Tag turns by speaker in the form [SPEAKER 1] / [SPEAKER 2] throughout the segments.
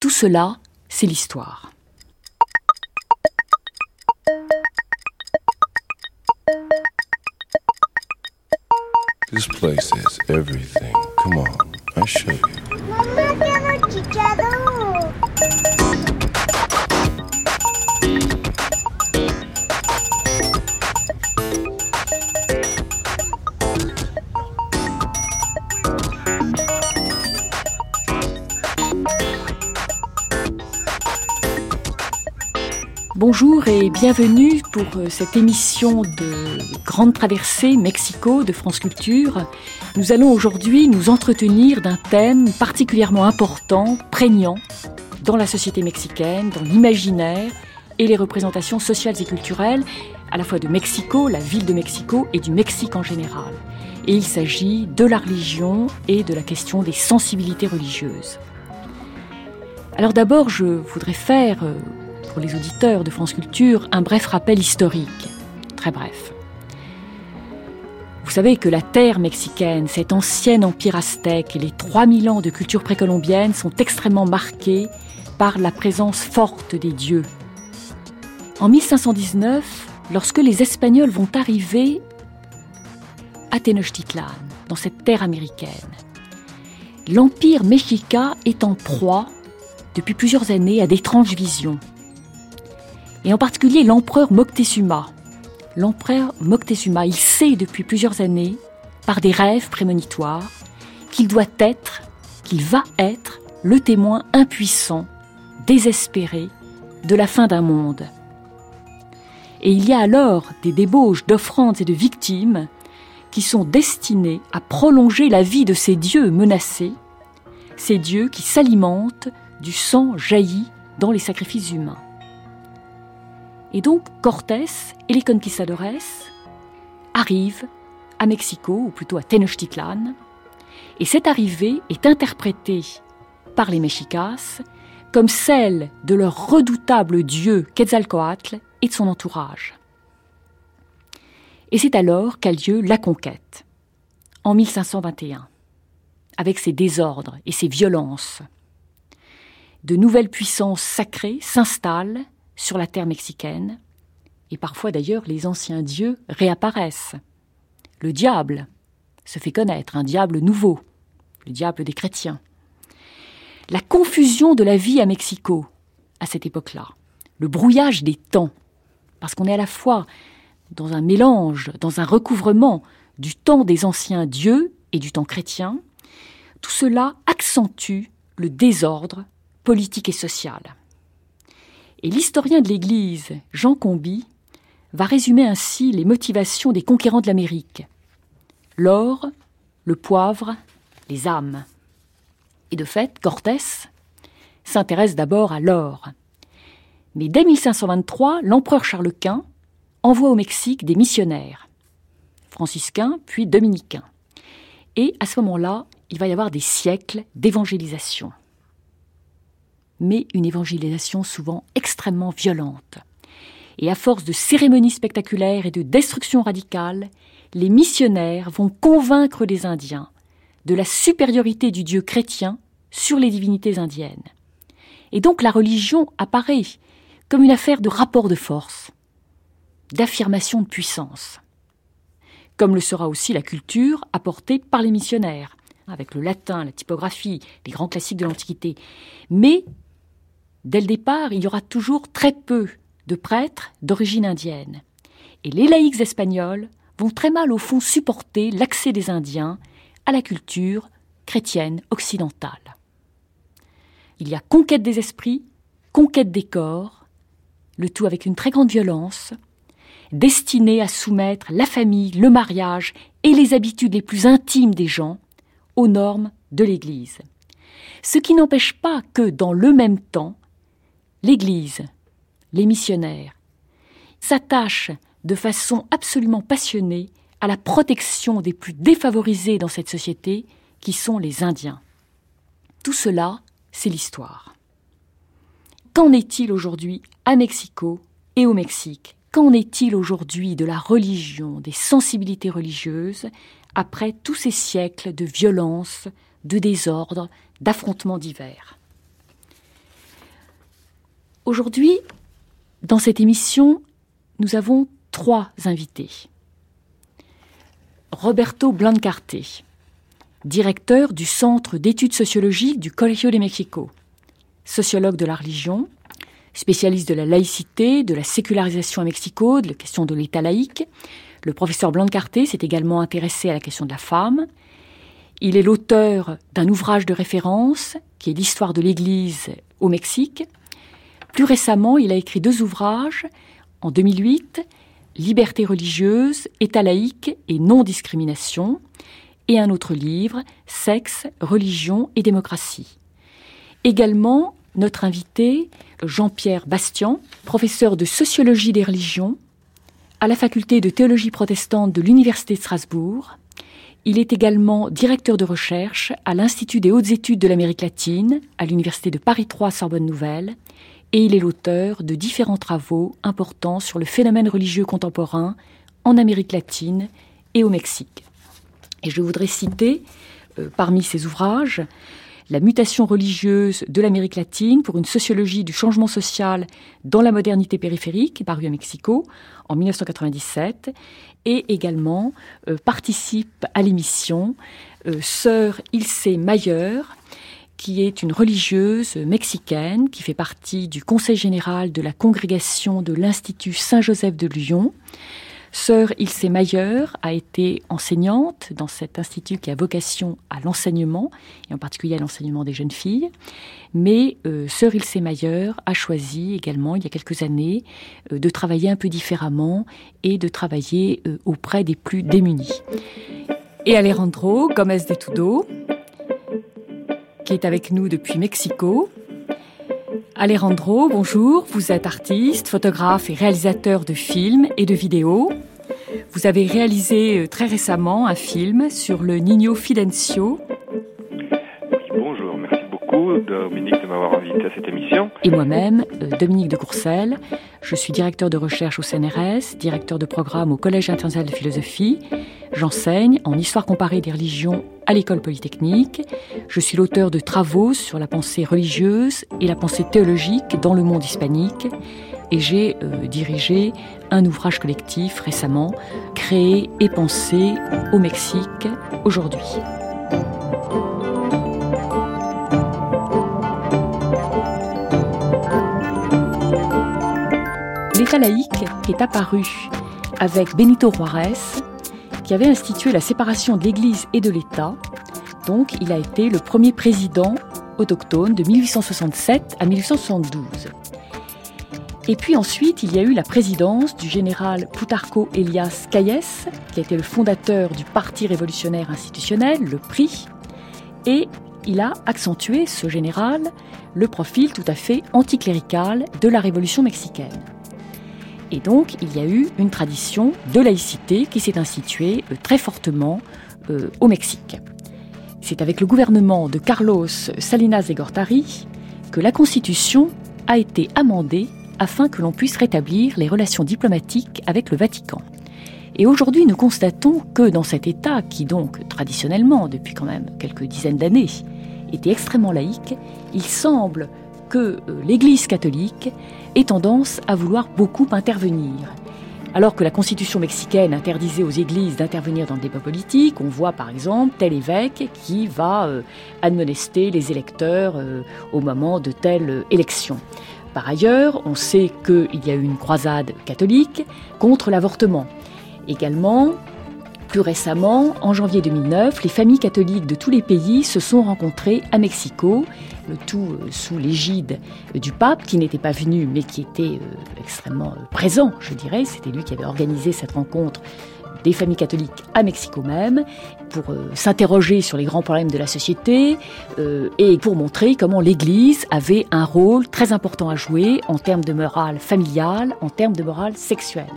[SPEAKER 1] Tout cela, c'est l'histoire.
[SPEAKER 2] This place has everything. Come on, I show you.
[SPEAKER 1] Bonjour et bienvenue pour euh, cette émission de Grande Traversée Mexico de France Culture. Nous allons aujourd'hui nous entretenir d'un thème particulièrement important, prégnant dans la société mexicaine, dans l'imaginaire et les représentations sociales et culturelles, à la fois de Mexico, la ville de Mexico, et du Mexique en général. Et il s'agit de la religion et de la question des sensibilités religieuses. Alors d'abord, je voudrais faire euh, pour les auditeurs de France Culture un bref rappel historique. Très bref. Vous savez que la terre mexicaine, cet ancien empire aztèque et les 3000 ans de culture précolombienne sont extrêmement marqués par la présence forte des dieux. En 1519, lorsque les Espagnols vont arriver à Tenochtitlan, dans cette terre américaine, l'empire mexica est en proie depuis plusieurs années à d'étranges visions et en particulier l'empereur Moctezuma. L'empereur Moctezuma, il sait depuis plusieurs années, par des rêves prémonitoires, qu'il doit être, qu'il va être le témoin impuissant, désespéré de la fin d'un monde. Et il y a alors des débauches d'offrandes et de victimes qui sont destinées à prolonger la vie de ces dieux menacés, ces dieux qui s'alimentent du sang jailli dans les sacrifices humains. Et donc Cortés et les conquistadores arrivent à Mexico, ou plutôt à Tenochtitlan, et cette arrivée est interprétée par les Mexicas comme celle de leur redoutable dieu Quetzalcoatl et de son entourage. Et c'est alors qu'a lieu la conquête, en 1521, avec ses désordres et ses violences. De nouvelles puissances sacrées s'installent sur la terre mexicaine, et parfois d'ailleurs les anciens dieux réapparaissent. Le diable se fait connaître, un diable nouveau, le diable des chrétiens. La confusion de la vie à Mexico, à cette époque-là, le brouillage des temps, parce qu'on est à la fois dans un mélange, dans un recouvrement du temps des anciens dieux et du temps chrétien, tout cela accentue le désordre politique et social. Et l'historien de l'Église, Jean Comby, va résumer ainsi les motivations des conquérants de l'Amérique. L'or, le poivre, les âmes. Et de fait, Cortés s'intéresse d'abord à l'or. Mais dès 1523, l'empereur Charles Quint envoie au Mexique des missionnaires, franciscains puis dominicains. Et à ce moment-là, il va y avoir des siècles d'évangélisation mais une évangélisation souvent extrêmement violente. Et à force de cérémonies spectaculaires et de destruction radicale, les missionnaires vont convaincre les Indiens de la supériorité du Dieu chrétien sur les divinités indiennes. Et donc la religion apparaît comme une affaire de rapport de force, d'affirmation de puissance, comme le sera aussi la culture apportée par les missionnaires, avec le latin, la typographie, les grands classiques de l'Antiquité. Mais Dès le départ, il y aura toujours très peu de prêtres d'origine indienne. Et les laïcs espagnols vont très mal au fond supporter l'accès des Indiens à la culture chrétienne occidentale. Il y a conquête des esprits, conquête des corps, le tout avec une très grande violence, destinée à soumettre la famille, le mariage et les habitudes les plus intimes des gens aux normes de l'Église. Ce qui n'empêche pas que, dans le même temps, l'Église, les missionnaires, s'attachent de façon absolument passionnée à la protection des plus défavorisés dans cette société, qui sont les Indiens. Tout cela, c'est l'histoire. Qu'en est-il aujourd'hui à Mexico et au Mexique? Qu'en est-il aujourd'hui de la religion, des sensibilités religieuses, après tous ces siècles de violence, de désordre, d'affrontements divers? Aujourd'hui, dans cette émission, nous avons trois invités. Roberto Blancarte, directeur du Centre d'études sociologiques du Colegio de Mexico, sociologue de la religion, spécialiste de la laïcité, de la sécularisation à Mexico, de la question de l'État laïque. Le professeur Blancarte s'est également intéressé à la question de la femme. Il est l'auteur d'un ouvrage de référence qui est l'histoire de l'Église au Mexique. Plus récemment, il a écrit deux ouvrages. En 2008, Liberté religieuse, État laïque et non-discrimination, et un autre livre, Sexe, religion et démocratie. Également, notre invité, Jean-Pierre Bastian, professeur de sociologie des religions à la faculté de théologie protestante de l'Université de Strasbourg. Il est également directeur de recherche à l'Institut des hautes études de l'Amérique latine, à l'Université de Paris 3 Sorbonne Nouvelle, et il est l'auteur de différents travaux importants sur le phénomène religieux contemporain en Amérique latine et au Mexique. Et je voudrais citer euh, parmi ses ouvrages la mutation religieuse de l'Amérique latine pour une sociologie du changement social dans la modernité périphérique, paru à Mexico en 1997, et également euh, participe à l'émission euh, Sœur Ilse Mayer, qui est une religieuse mexicaine qui fait partie du Conseil général de la congrégation de l'Institut Saint-Joseph de Lyon. Sœur Ilse Mayer a été enseignante dans cet institut qui a vocation à l'enseignement, et en particulier à l'enseignement des jeunes filles. Mais euh, Sœur Ilse Mayer a choisi également, il y a quelques années, euh, de travailler un peu différemment et de travailler euh, auprès des plus démunis. Et Alejandro Gomez de Tudo, qui est avec nous depuis Mexico. Alejandro, bonjour. Vous êtes artiste, photographe et réalisateur de films et de vidéos. Vous avez réalisé euh, très récemment un film sur le Nino Fidencio.
[SPEAKER 3] Oui, bonjour. Merci beaucoup, Dominique, de m'avoir invité à cette émission.
[SPEAKER 1] Et moi-même, euh, Dominique de Courcelles. Je suis directeur de recherche au CNRS, directeur de programme au Collège international de philosophie. J'enseigne en histoire comparée des religions à l'école polytechnique. Je suis l'auteur de travaux sur la pensée religieuse et la pensée théologique dans le monde hispanique. Et j'ai euh, dirigé un ouvrage collectif récemment, Créer et penser au Mexique aujourd'hui. L'État laïque est apparu avec Benito Juárez qui avait institué la séparation de l'Église et de l'État. Donc, il a été le premier président autochtone de 1867 à 1872. Et puis ensuite, il y a eu la présidence du général Plutarco Elias Calles, qui a été le fondateur du Parti révolutionnaire institutionnel, le PRI, et il a accentué, ce général, le profil tout à fait anticlérical de la révolution mexicaine. Et donc, il y a eu une tradition de laïcité qui s'est instituée euh, très fortement euh, au Mexique. C'est avec le gouvernement de Carlos Salinas de Gortari que la Constitution a été amendée afin que l'on puisse rétablir les relations diplomatiques avec le Vatican. Et aujourd'hui, nous constatons que dans cet État, qui donc traditionnellement, depuis quand même quelques dizaines d'années, était extrêmement laïque, il semble que euh, l'Église catholique ait tendance à vouloir beaucoup intervenir. Alors que la constitution mexicaine interdisait aux églises d'intervenir dans le débat politique, on voit par exemple tel évêque qui va euh, admonester les électeurs euh, au moment de telle élection. Par ailleurs, on sait qu'il y a eu une croisade catholique contre l'avortement. Également, plus récemment, en janvier 2009, les familles catholiques de tous les pays se sont rencontrées à Mexico le tout euh, sous l'égide du pape, qui n'était pas venu, mais qui était euh, extrêmement euh, présent, je dirais. C'était lui qui avait organisé cette rencontre des familles catholiques à Mexico même, pour s'interroger sur les grands problèmes de la société et pour montrer comment l'Église avait un rôle très important à jouer en termes de morale familiale, en termes de morale sexuelle.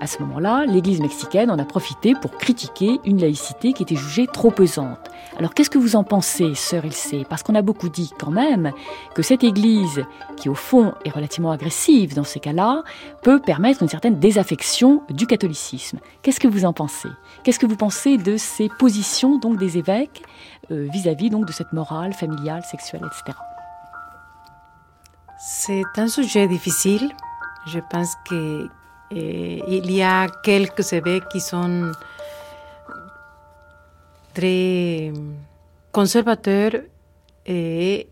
[SPEAKER 1] À ce moment-là, l'Église mexicaine en a profité pour critiquer une laïcité qui était jugée trop pesante. Alors qu'est-ce que vous en pensez, sœur Ilse? Parce qu'on a beaucoup dit quand même que cette Église, qui au fond est relativement agressive dans ces cas-là, peut permettre une certaine désaffection du catholicisme. Qu'est-ce que vous en pensez? Qu'est-ce que vous pensez de ces positions donc des évêques euh, vis-à-vis donc de cette morale familiale, sexuelle, etc.
[SPEAKER 4] C'est un sujet difficile. Je pense que eh, il y a quelques évêques qui sont très conservateurs et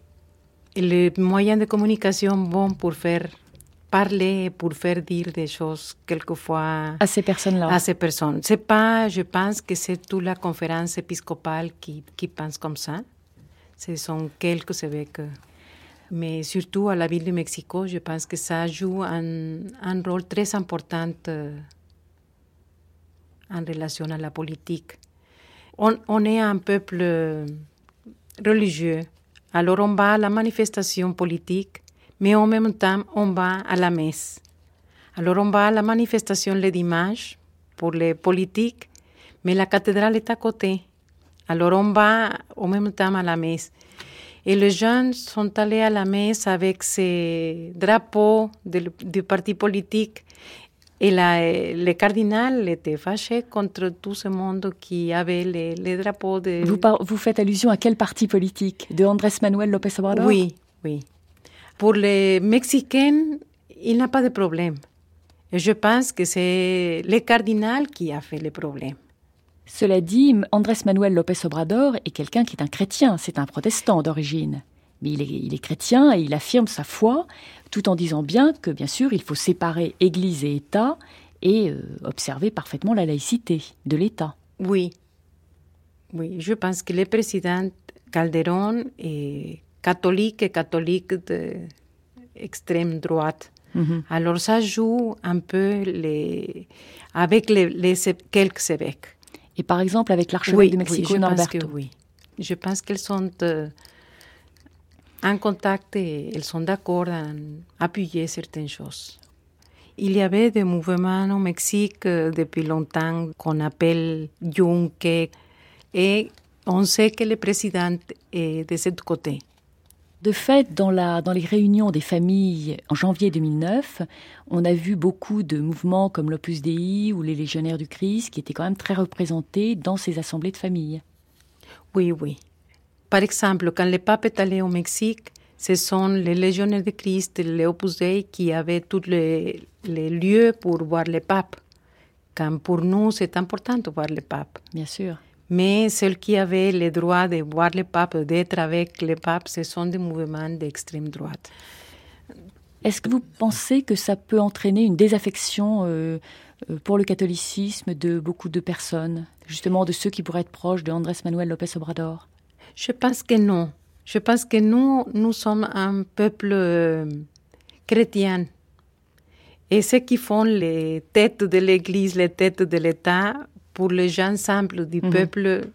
[SPEAKER 4] les moyens de communication bons pour faire parler, pour faire dire des choses quelquefois
[SPEAKER 1] À ces personnes-là.
[SPEAKER 4] à ces personnes. C'est pas, je pense que c'est toute la conférence épiscopale qui, qui pense comme ça. Ce sont quelques évêques. Mais surtout à la ville de Mexico, je pense que ça joue un, un rôle très important euh, en relation à la politique. On, on est un peuple euh, religieux, alors on va à la manifestation politique, mais en même temps on va à la messe. Alors on va à la manifestation le dimanche pour les politiques, mais la cathédrale est à côté. Alors on va en même temps à la messe. Et les jeunes sont allés à la messe avec ces drapeaux du, parti politique. Et la, le cardinal était fâché contre tout ce monde qui avait les, les drapeaux de...
[SPEAKER 1] Vous, par- vous faites allusion à quel parti politique? De Andrés Manuel López Obrador?
[SPEAKER 4] Oui, oui. Pour les Mexicains, il n'a pas de problème. Et je pense que c'est le cardinal qui a fait le problème.
[SPEAKER 1] Cela dit, Andrés Manuel López Obrador est quelqu'un qui est un chrétien, c'est un protestant d'origine. Mais il est, il est chrétien et il affirme sa foi, tout en disant bien que, bien sûr, il faut séparer Église et État et euh, observer parfaitement la laïcité de l'État.
[SPEAKER 4] Oui, oui, je pense que le président Calderón est catholique et catholique d'extrême droite.
[SPEAKER 1] Mhm.
[SPEAKER 4] Alors ça joue un peu les, avec les, les quelques évêques.
[SPEAKER 1] Et par exemple, avec l'archevêque
[SPEAKER 4] Oui,
[SPEAKER 1] de
[SPEAKER 4] oui,
[SPEAKER 1] Mexico,
[SPEAKER 4] je pense
[SPEAKER 1] Norberto.
[SPEAKER 4] que oui. Je pense qu'elles sont euh, en contact et elles sont d'accord en appuyer certaines choses. Il y avait des mouvements au Mexique euh, depuis longtemps qu'on appelle Yunque et on sait que le président est de ce côté.
[SPEAKER 1] De fait, dans, la, dans les réunions des familles en janvier 2009, on a vu beaucoup de mouvements comme l'Opus Dei ou les Légionnaires du Christ qui étaient quand même très représentés dans ces assemblées de famille.
[SPEAKER 4] Oui, oui. Par exemple, quand le pape est allé au Mexique, ce sont les légionnaires de Christ, les Opus Dei, qui avaient tous les, les lieux pour voir le pape. Quand pour nous, c'est important de voir le pape.
[SPEAKER 1] Bien sûr.
[SPEAKER 4] Mais ceux qui avaient le droit de voir le pape, d'être avec le pape, ce sont des mouvements d'extrême droite.
[SPEAKER 1] Est-ce que vous pensez que ça peut entraîner une désaffection euh, euh, pour le catholicisme de beaucoup de personnes, justement de ceux qui pourraient être proches de Andrés Manuel López Obrador?
[SPEAKER 4] Je pense que non. Je pense que nous, nous sommes un peuple euh, chrétien. Et ceux qui font les têtes de l'Église, les têtes de l'État, pour les gens simples du
[SPEAKER 1] Mhm.
[SPEAKER 4] peuple,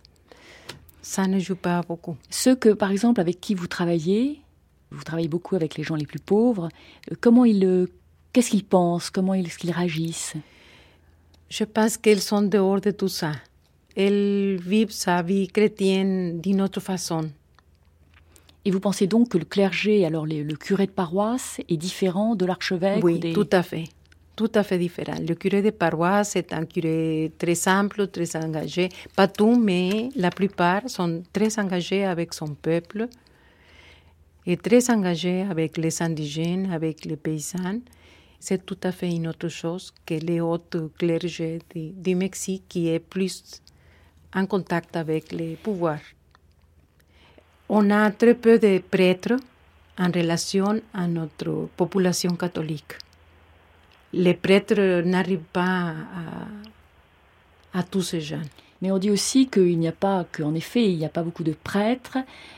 [SPEAKER 4] ça ne joue pas beaucoup.
[SPEAKER 1] Ceux que, par exemple, avec qui vous travaillez, vous travaillez beaucoup avec les gens les plus pauvres, euh, comment ils, euh, qu'est-ce qu'ils pensent, comment ils, est-ce qu'ils réagissent?
[SPEAKER 4] Je pense qu'elles sont dehors de tout ça. Elles vivent sa vie chrétienne d'une autre façon.
[SPEAKER 1] Et vous pensez donc que le clergé, alors les- le curé de paroisse, est différent de l'archevêque
[SPEAKER 4] Oui,
[SPEAKER 1] ou des-
[SPEAKER 4] tout à fait. Tout à fait différent. Le curé de paroisse est un curé très simple, très engagé. Pas tout, mais la plupart sont très engagés avec son peuple et très engagés avec les indigènes, avec les paysans. C'est tout à fait une autre chose que les autres clergés du, du Mexique qui est plus en contact avec les pouvoirs. On a très peu de prêtres en relation à notre population catholique. Les prêtres n'arrivent pas à, à tous ces jeunes.
[SPEAKER 1] Mais on dit aussi qu'il n'y a pas, qu'en effet, il n'y a pas beaucoup de prêtres,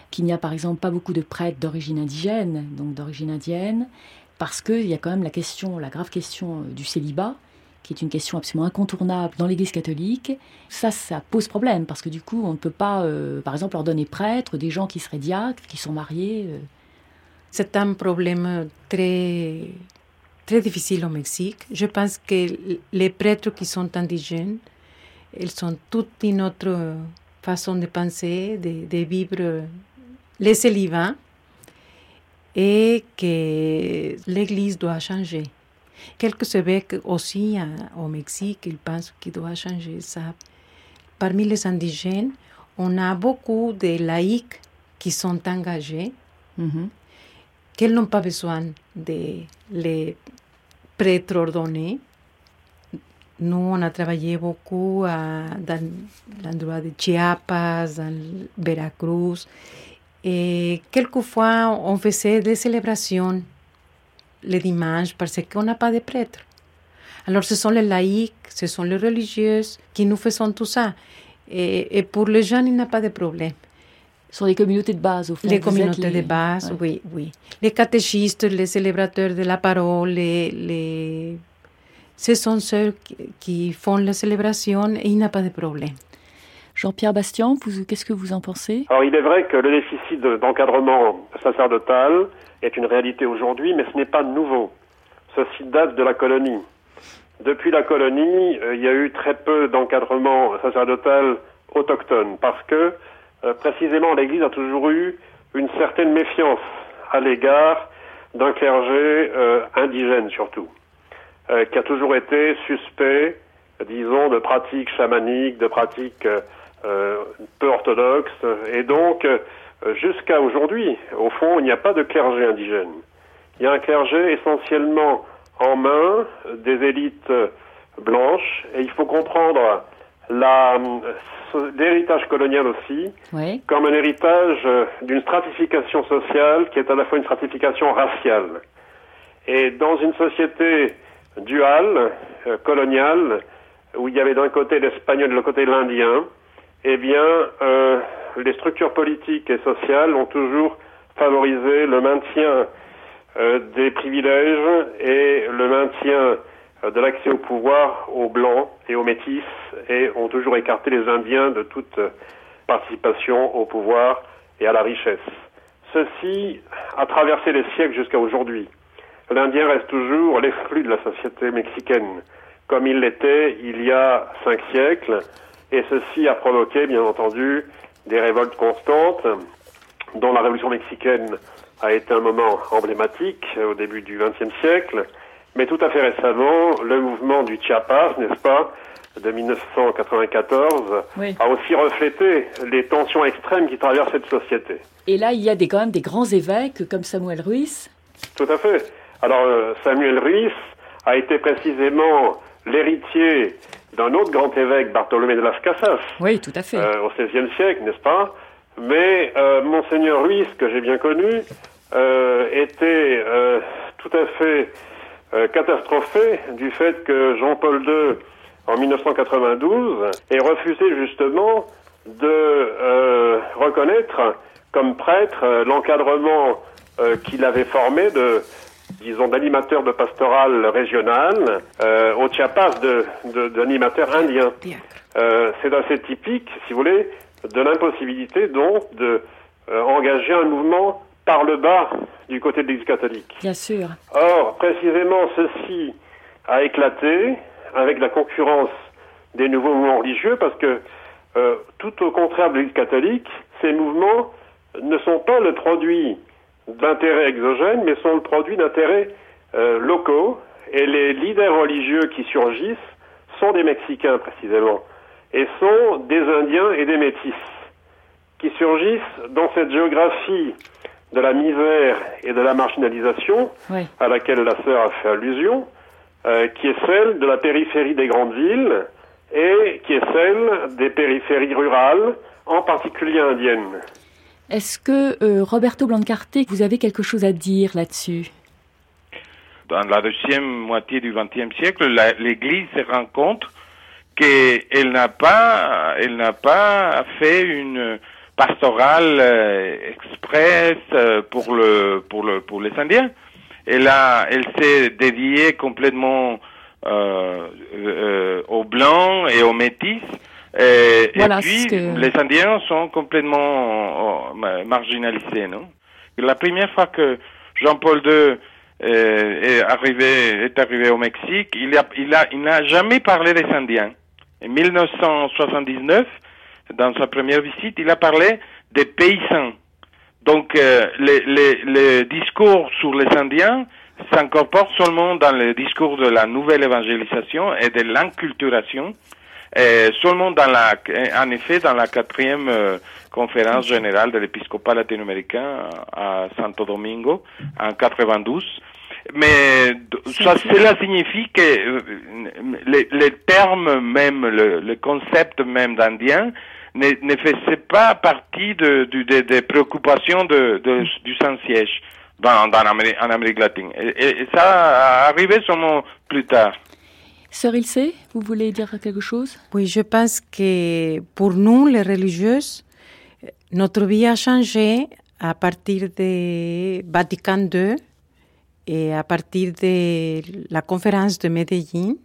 [SPEAKER 1] qu'il n'y a par exemple pas beaucoup de prêtres d'origine indigène, donc d'origine indienne, parce qu'il y a quand même la question, la grave question euh, du célibat, qui est une question absolument incontournable dans l'Église catholique. Ça, ça pose problème, parce que du coup, on ne peut pas, euh, par exemple, ordonner prêtres des gens qui seraient diacres, qui sont mariés. euh.
[SPEAKER 4] C'est un problème très, très difficile au Mexique. Je pense que les prêtres qui sont indigènes, ils sont toute une autre façon de penser, de, de vivre les célibats, et que l'Église doit changer. Quelques évêques aussi hein, au Mexique, ils pensent qu'il doit changer ça. Parmi les indigènes, on a beaucoup de laïcs qui sont engagés
[SPEAKER 1] Mhm.
[SPEAKER 4] qu'elles n'ont pas besoin de les prêtres ordonnés. Nous, on a travaillé beaucoup à, dans l'endroit de Chiapas, dans Veracruz, et quelquefois on faisait des célébrations le dimanche parce qu'on n'a pas de prêtres. Alors ce sont les laïcs, ce sont les religieuses qui nous faisons tout ça. Et, pour les jeunes, il n'y a pas de problème.
[SPEAKER 1] Ce sont les communautés de base, au fond.
[SPEAKER 4] Les communautés
[SPEAKER 1] les-
[SPEAKER 4] de base,
[SPEAKER 1] ouais.
[SPEAKER 4] oui, oui. Les catéchistes, les célébrateurs de la parole, les, les... ce sont ceux qui, font la célébration et il n'y a pas de problème.
[SPEAKER 1] Jean-Pierre Bastian, vous- qu'est-ce que vous en pensez?
[SPEAKER 5] Alors il est vrai que le déficit de- d'encadrement sacerdotal est une réalité aujourd'hui, mais ce n'est pas nouveau. Ceci date de la colonie. Depuis la colonie, euh, il y a eu très peu d'encadrement sacerdotal autochtone, parce que euh, précisément l'Église a toujours eu une certaine méfiance à l'égard d'un clergé euh, indigène surtout, euh, qui a toujours été suspect, disons, de pratiques chamaniques, de pratiques euh, euh, peu orthodoxes, et donc euh, jusqu'à aujourd'hui, au fond, il n'y a pas de clergé indigène. Il y a un clergé essentiellement en main des élites euh, blanches, et il faut comprendre euh, l'héritage colonial aussi
[SPEAKER 1] Oui.
[SPEAKER 5] comme un héritage euh, d'une stratification sociale qui est à la fois une stratification raciale. Et dans une société duale, euh, coloniale, où il y avait d'un côté l'espagnol et de l'autre côté l'indien, eh bien, euh, les structures politiques et sociales ont toujours favorisé le maintien euh, des privilèges et le maintien euh, de l'accès au pouvoir aux blancs et aux métis et ont toujours écarté les Indiens de toute euh, participation au pouvoir et à la richesse. Ceci a traversé les siècles jusqu'à aujourd'hui. L'Indien reste toujours l'exclu de la société mexicaine, comme il l'était il y a cinq siècles, et ceci a provoqué, bien entendu, des révoltes constantes, dont la révolution mexicaine a été un moment emblématique euh, au début du XXe siècle, mais tout à fait récemment, le mouvement du Chiapas, n'est-ce pas, de 1994,
[SPEAKER 1] Oui.
[SPEAKER 5] a aussi reflété les tensions extrêmes qui traversent cette société.
[SPEAKER 1] Et là, il y a des, quand même des grands évêques comme Samuel Ruiz.
[SPEAKER 5] Tout à fait. Alors, euh, Samuel Ruiz a été précisément l'héritier d'un autre grand évêque, Bartholomé de las Casas,
[SPEAKER 1] Oui, tout à fait.
[SPEAKER 5] euh, au XVIe siècle, n'est-ce pas? Mais euh, Monseigneur Ruiz, que j'ai bien connu, euh, était euh, tout à fait euh, catastrophé du fait que Jean-Paul II, en 1992, ait refusé justement de euh, reconnaître comme prêtre euh, l'encadrement euh, qu'il avait formé de disons, d'animateurs de pastoral régional euh, au Chiapas de, de, d'animateurs indiens. Euh, c'est assez typique, si vous voulez, de l'impossibilité donc de euh, engager un mouvement par le bas du côté de l'Église catholique.
[SPEAKER 1] Bien sûr.
[SPEAKER 5] Or, précisément, ceci a éclaté avec la concurrence des nouveaux mouvements religieux parce que, euh, tout au contraire de l'Église catholique, ces mouvements ne sont pas le produit d'intérêts exogènes, mais sont le produit d'intérêts euh, locaux. Et les leaders religieux qui surgissent sont des Mexicains, précisément, et sont des Indiens et des Métis, qui surgissent dans cette géographie de la misère et de la marginalisation
[SPEAKER 1] Oui.
[SPEAKER 5] à laquelle la sœur a fait allusion, euh, qui est celle de la périphérie des grandes villes et qui est celle des périphéries rurales, en particulier indiennes.
[SPEAKER 1] Est-ce que euh, Roberto Blancarte, vous avez quelque chose à dire là-dessus?
[SPEAKER 6] Dans la deuxième moitié du XXe siècle, l'Église se rend compte qu'elle n'a pas, elle n'a pas fait une pastorale euh, express euh, pour le, pour le, pour les Indiens. Elle a, elle s'est dédiée complètement euh, euh, aux blancs et aux métis. Et,
[SPEAKER 1] Voilà,
[SPEAKER 6] et puis,
[SPEAKER 1] que-
[SPEAKER 6] les Indiens sont complètement euh, ma- marginalisés, non? La première fois que Jean-Paul II est arrivé, est arrivé au Mexique, il a, il a, il n'a jamais parlé des Indiens. En 1979, dans sa première visite, il a parlé des paysans. Donc, euh, les, les, les discours sur les Indiens s'incorporent seulement dans le discours de la nouvelle évangélisation et de l'inculturation. Et seulement dans la, en effet, dans la quatrième euh, conférence générale de l'épiscopat latino-américain à Santo Domingo en 92. Mais ça, cela signifie que euh, les, les termes même, le, le concept même d'Indien ne, ne faisait pas partie de, de- de- des préoccupations de, de- du Saint-Siège dans, dans Amérique, en Amérique latine. Et, et- et ça arrivé seulement plus tard.
[SPEAKER 1] Sœur Ilse, vous voulez dire quelque chose?
[SPEAKER 4] Oui, je pense que pour nous, les religieuses, notre vie a changé à partir de Vatican II et à partir de la conférence de Medellín.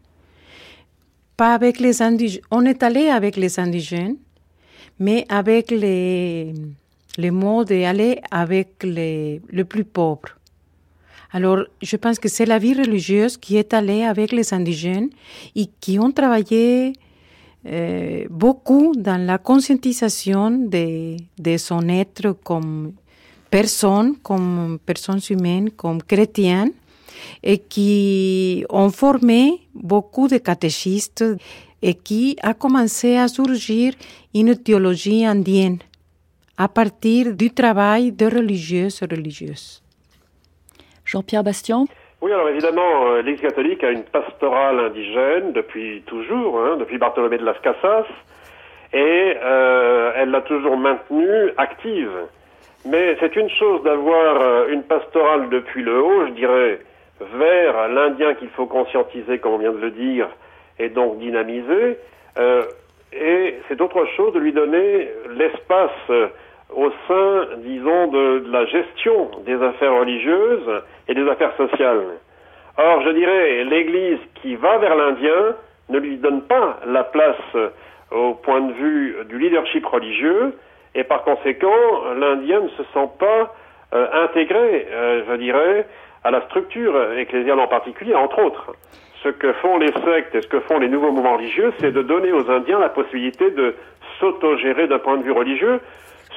[SPEAKER 4] Pas avec les indigènes. On est allé avec les indigènes, mais avec les, les mots d'aller avec les, les plus pauvres. Alors, je pense que c'est la vie religieuse qui est allée avec les indigènes et qui ont travaillé euh, beaucoup dans la conscientisation de, de son être comme personne, comme personnes humaines, comme chrétiennes, et qui ont formé beaucoup de catéchistes et qui a commencé à surgir une théologie indienne à partir du travail de religieuses et religieuses.
[SPEAKER 1] Jean-Pierre Bastien
[SPEAKER 5] Oui, alors évidemment, euh, l'Église catholique a une pastorale indigène depuis toujours, hein, depuis Bartholomé de las Casas, et euh, elle l'a toujours maintenue active. Mais c'est une chose d'avoir euh, une pastorale depuis le haut, je dirais, vers l'Indien qu'il faut conscientiser, comme on vient de le dire, et donc dynamiser. euh, et c'est autre chose de lui donner l'espace euh, au sein, disons, de, la gestion des affaires religieuses et des affaires sociales. Or, je dirais, l'Église qui va vers l'Indien ne lui donne pas la place euh, au point de vue du leadership religieux, et par conséquent, l'Indien ne se sent pas euh, intégré, je dirais, à la structure ecclésiale en particulier, entre autres. Ce que font les sectes et ce que font les nouveaux mouvements religieux, c'est de donner aux Indiens la possibilité de s'autogérer d'un point de vue religieux,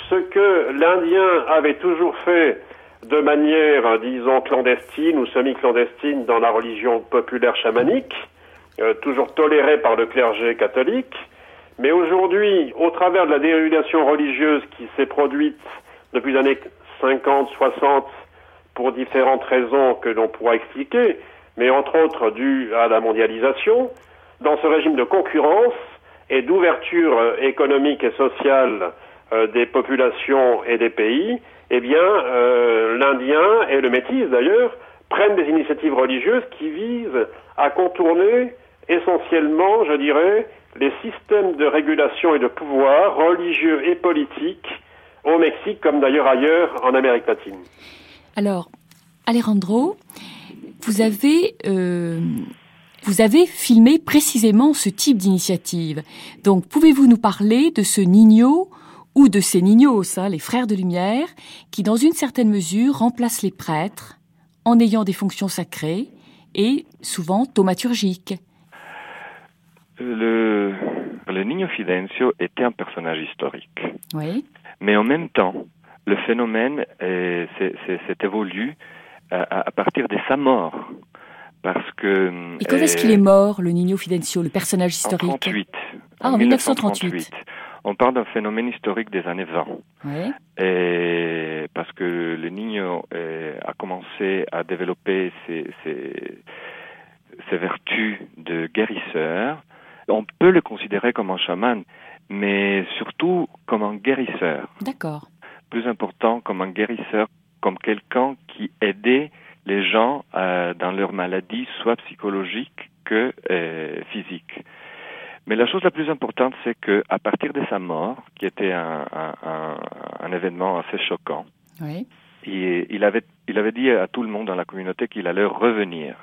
[SPEAKER 5] ce que l'Indien avait toujours fait de manière, disons, clandestine ou semi-clandestine dans la religion populaire chamanique, euh, toujours tolérée par le clergé catholique. Mais aujourd'hui, au travers de la dérégulation religieuse qui s'est produite depuis les années 50, 60, pour différentes raisons que l'on pourra expliquer, mais entre autres dues à la mondialisation, dans ce régime de concurrence et d'ouverture euh, économique et sociale euh, des populations et des pays, eh bien, euh, l'Indien et le Métis d'ailleurs prennent des initiatives religieuses qui visent à contourner essentiellement, je dirais, les systèmes de régulation et de pouvoir religieux et politiques au Mexique comme d'ailleurs ailleurs en Amérique latine.
[SPEAKER 1] Alors, Alejandro, vous avez, euh, vous avez filmé précisément ce type d'initiative. Donc, pouvez-vous nous parler de ce Nino ou de ces Ninos, hein, les frères de lumière, qui, dans une certaine mesure, remplacent les prêtres en ayant des fonctions sacrées et souvent thaumaturgiques?
[SPEAKER 7] Le, le Niño Fidencio était un personnage historique.
[SPEAKER 1] Oui.
[SPEAKER 7] Mais en même temps, le phénomène euh, s'est- s'est évolué à, partir de sa mort. Parce que.
[SPEAKER 1] Et quand est-ce
[SPEAKER 7] euh,
[SPEAKER 1] qu'il est mort, le Nino Fidencio, le personnage
[SPEAKER 7] En
[SPEAKER 1] historique
[SPEAKER 7] 38.
[SPEAKER 1] Ah, en 1938.
[SPEAKER 7] On parle d'un phénomène historique des années 20.
[SPEAKER 1] Oui.
[SPEAKER 7] Et parce que le Niño euh, a commencé à développer ses, ses, ses vertus de guérisseur, on peut le considérer comme un chaman, mais surtout comme un guérisseur.
[SPEAKER 1] D'accord.
[SPEAKER 7] Plus important, comme un guérisseur, comme quelqu'un qui aidait les gens euh, dans leur maladie, soit psychologique que euh, physique. Mais la chose la plus importante, c'est que à partir de sa mort, qui était un, un, un, un événement assez choquant,
[SPEAKER 1] Oui.
[SPEAKER 7] il, il, avait, il avait dit à tout le monde dans la communauté qu'il allait revenir.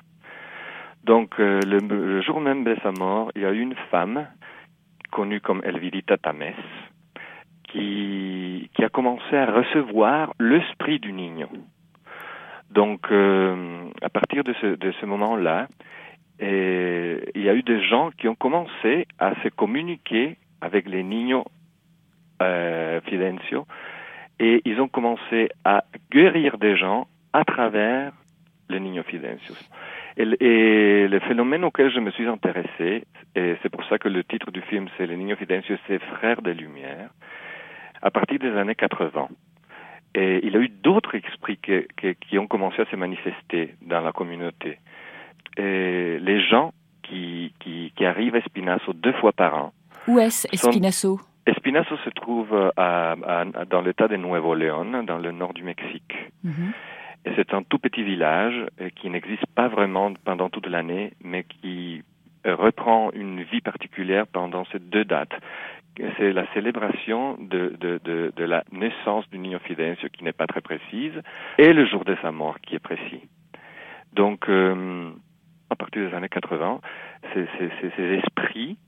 [SPEAKER 7] Donc, euh, le, le jour même de sa mort, il y a eu une femme, connue comme Elvidita Tames, qui, qui a commencé à recevoir l'esprit du Niño. Donc, euh, à partir de ce, de ce moment-là, et il y a eu des gens qui ont commencé à se communiquer avec les Niños euh, Fidencio et ils ont commencé à guérir des gens à travers le Niño Fidencio. Et, le- phénomène auquel je me suis intéressé, et c'est pour ça que le titre du film c'est Le Niño Fidencio, c'est Frères des Lumières, à partir des années 80. Et il y a eu d'autres esprits qui ont commencé à se manifester dans la communauté. Et les gens qui, qui, qui arrivent à Espinazo deux fois par an.
[SPEAKER 1] Où est-ce, Espinazo
[SPEAKER 7] Espinazo se trouve à, à- à- dans l'état de Nuevo León, dans le nord du Mexique.
[SPEAKER 1] Mhm.
[SPEAKER 7] Et c'est un tout petit village euh, qui n'existe pas vraiment pendant toute l'année, mais qui euh, reprend une vie particulière pendant ces deux dates. C'est la célébration de, de, de, de la naissance du Niño Fidencio, qui n'est pas très précise, et le jour de sa mort, qui est précis. Donc, euh, à partir des années 80, ces, ces, ces- ces esprits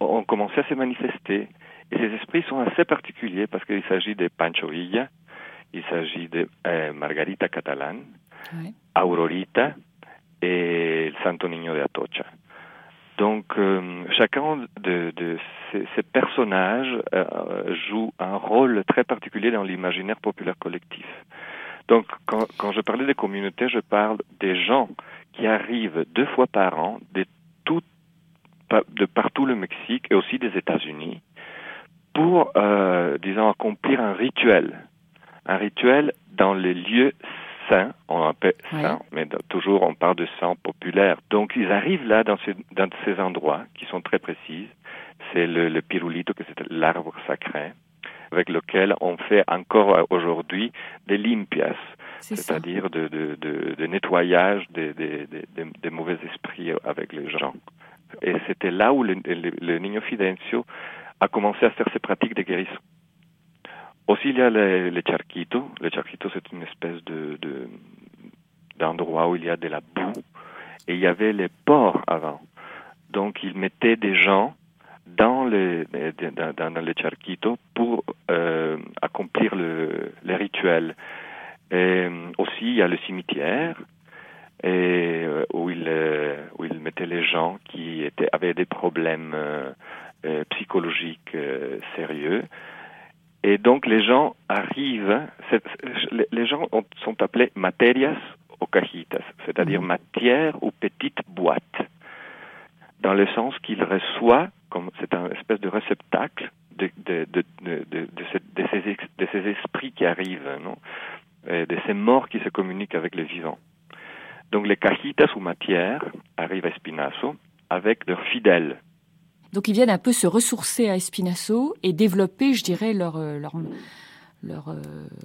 [SPEAKER 7] ont commencé à se manifester. Et ces esprits sont assez particuliers parce qu'il s'agit de Pancho Villa, il s'agit de euh, Margarita Catalan. Aurorita et Santo Niño de Atocha. Donc, euh, chacun de, de ces, personnages euh, joue un rôle très particulier dans l'imaginaire populaire collectif. Donc, quand, je parlais des communautés, je parle des gens qui arrivent deux fois par an de, tout, de partout le Mexique et aussi des États-Unis pour, euh, disons, accomplir un rituel. Un rituel dans les lieux on appelle
[SPEAKER 1] Ouais.
[SPEAKER 7] saints, mais toujours on parle de saints populaires. Donc ils arrivent là dans ces, dans ces endroits qui sont très précis. C'est le, le pirulito, que c'est l'arbre sacré, avec lequel on fait encore euh, aujourd'hui des limpias, c'est-à-dire de, de, de, de nettoyage des, des, des, des- des mauvais esprits avec les gens. Et c'était là où le, le, le Niño Fidencio a commencé à faire ses pratiques de guérison. Aussi, il y a les, les charquitos. Les charquitos, c'est une espèce de, de- d'endroit où il y a de la boue. Et il y avait les porcs avant. Donc, ils mettaient des gens dans les, dans, les charquitos pour euh, accomplir le, les rituels. Euh, aussi, il y a le cimetière et, euh, où, euh, où il mettait les gens qui avaient des problèmes euh, euh, psychologiques euh, sérieux. Et donc les gens arrivent, les- gens ont- sont appelés materias o cajitas, c'est-à-dire matière ou petite boîte, dans le sens qu'ils reçoivent, comme c'est un espèce de réceptacle de, de, de, de, de, de ces, esprits qui arrivent, non Et de ces morts qui se communiquent avec les vivants. Donc les cajitas ou matières arrivent à Espinazo avec leurs fidèles.
[SPEAKER 1] Donc ils viennent un peu se ressourcer à Espinazo et développer, je dirais, leur euh, leur leur, euh,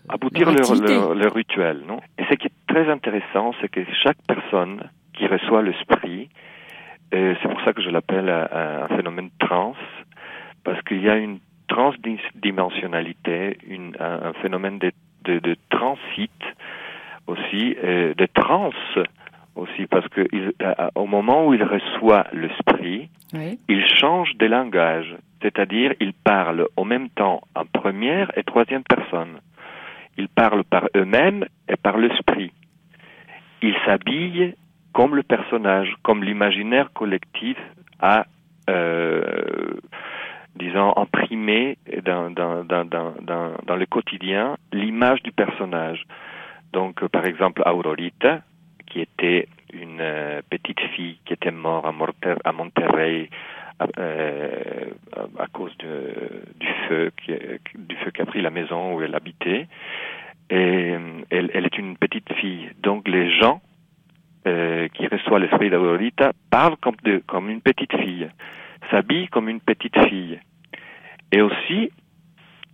[SPEAKER 7] aboutir
[SPEAKER 1] leur
[SPEAKER 7] leur,
[SPEAKER 1] activité.
[SPEAKER 7] leur, rituel. Non? Et ce qui est très intéressant, c'est que chaque personne qui reçoit l'esprit, et c'est pour ça que je l'appelle un, un phénomène trans, parce qu'il y a une transdimensionnalité, une, un, un phénomène de, de, de transit aussi, euh, de trans aussi, parce que il, à- au moment où il reçoit l'esprit,
[SPEAKER 1] ouais.
[SPEAKER 7] il change de langage, c'est-à-dire il parle en même temps en première et troisième personne. Ils parlent par eux-mêmes et par l'esprit. Ils s'habillent comme le personnage, comme l'imaginaire collectif a, euh, disons, imprimé dans, dans, dans, dans, dans, dans le quotidien l'image du personnage. Donc, euh, par exemple, Aurorita, qui était une euh, petite fille qui était morte à, Monterrey à, euh, cause du feu qui, a pris la maison où elle habitait. Et euh, elle, est une petite fille. Donc les gens qui reçoivent l'esprit d'Aurorita parlent comme, de, comme une petite fille, s'habillent comme une petite fille. Et aussi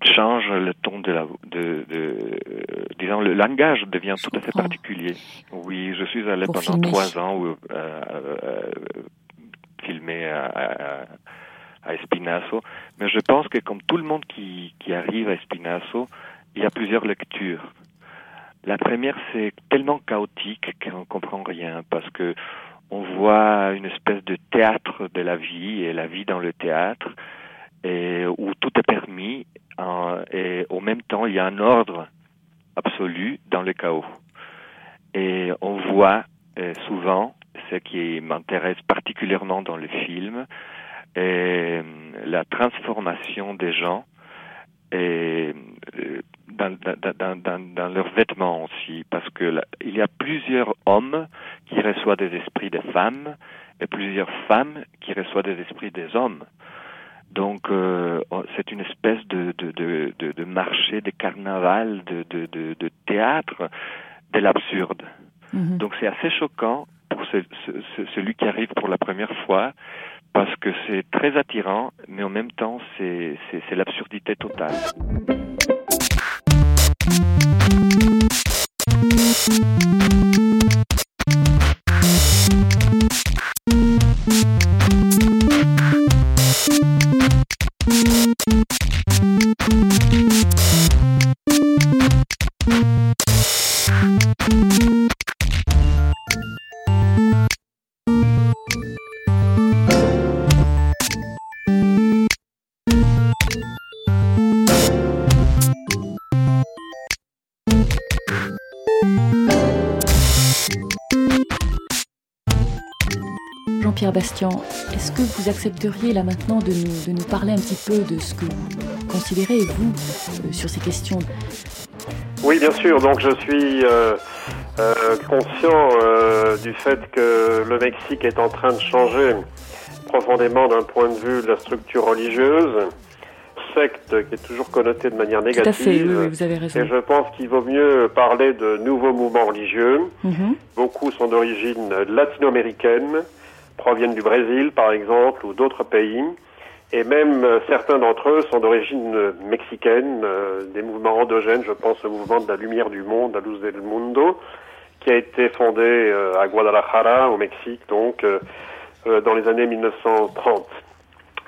[SPEAKER 7] change le ton de la de, de euh, disons le langage devient
[SPEAKER 1] Je
[SPEAKER 7] tout à fait particulier. Oui, je suis allé
[SPEAKER 1] Pour
[SPEAKER 7] pendant
[SPEAKER 1] filmer.
[SPEAKER 7] trois ans où, euh, euh, filmer à, à, à Espinazo, mais je pense que comme tout le monde qui, qui arrive à Espinazo, il y a plusieurs lectures. La première, c'est tellement chaotique qu'on comprend rien parce que on voit une espèce de théâtre de la vie et la vie dans le théâtre et où tout est permis euh, et au même temps il y a un ordre absolu dans le chaos. Et on voit euh, souvent ce qui m'intéresse particulièrement dans le film, est la transformation des gens euh, dans, leurs vêtements aussi, parce que il y a plusieurs hommes qui reçoit des esprits des femmes et plusieurs femmes qui reçoivent des esprits des hommes. Donc euh, oh, c'est une espèce de, de, de, de, de marché, de carnaval, de, de, de, de théâtre de l'absurde.
[SPEAKER 1] Mhm.
[SPEAKER 7] Donc c'est assez choquant pour ce- ce- ce- celui qui arrive pour la première fois parce que c'est très attirant, mais en même temps c'est l'absurdité totale.
[SPEAKER 1] Bastian, est-ce que vous accepteriez là maintenant de nous, de nous parler un petit peu de ce que vous considérez, vous, euh, sur ces questions?
[SPEAKER 5] Oui, bien sûr. Donc, je suis euh, euh, conscient du fait que le Mexique est en train de changer profondément d'un point de vue de la structure religieuse. Secte qui est toujours connotée de manière
[SPEAKER 1] Tout
[SPEAKER 5] négative.
[SPEAKER 1] à fait, oui, oui, vous avez raison.
[SPEAKER 5] Et je pense qu'il vaut mieux parler de nouveaux mouvements religieux.
[SPEAKER 1] Mhm.
[SPEAKER 5] Beaucoup sont d'origine latino-américaine, proviennent du Brésil par exemple ou d'autres pays. Et même euh, certains d'entre eux sont d'origine euh, mexicaine, euh, des mouvements endogènes, je pense au mouvement de la lumière du monde, la luz del mundo, qui a été fondé à Guadalajara, au Mexique, donc dans les années 1930.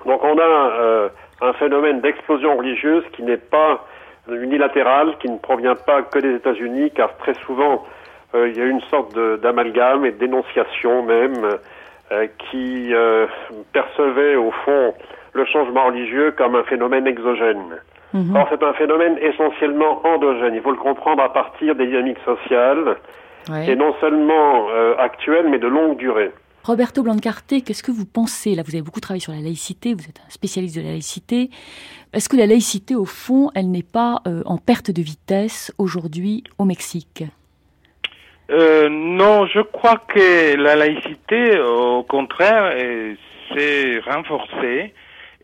[SPEAKER 5] Donc on a un phénomène d'explosion religieuse qui n'est pas unilatéral, qui ne provient pas que des États-Unis, car très souvent il y a une sorte d'amalgame et dénonciation même qui euh, percevait au fond le changement religieux comme un phénomène exogène.
[SPEAKER 1] Mhm.
[SPEAKER 5] Or c'est un phénomène essentiellement endogène. Il faut le comprendre à partir des dynamiques sociales
[SPEAKER 1] Ouais.
[SPEAKER 5] et non seulement euh, actuelles mais de longue durée.
[SPEAKER 1] Roberto Blancarte, qu'est-ce que vous pensez Là, vous avez beaucoup travaillé sur la laïcité, vous êtes un spécialiste de la laïcité. Est-ce que la laïcité, au fond, elle n'est pas euh, en perte de vitesse aujourd'hui au Mexique?
[SPEAKER 6] Euh, non, je crois que la laïcité, au contraire, s'est renforcée.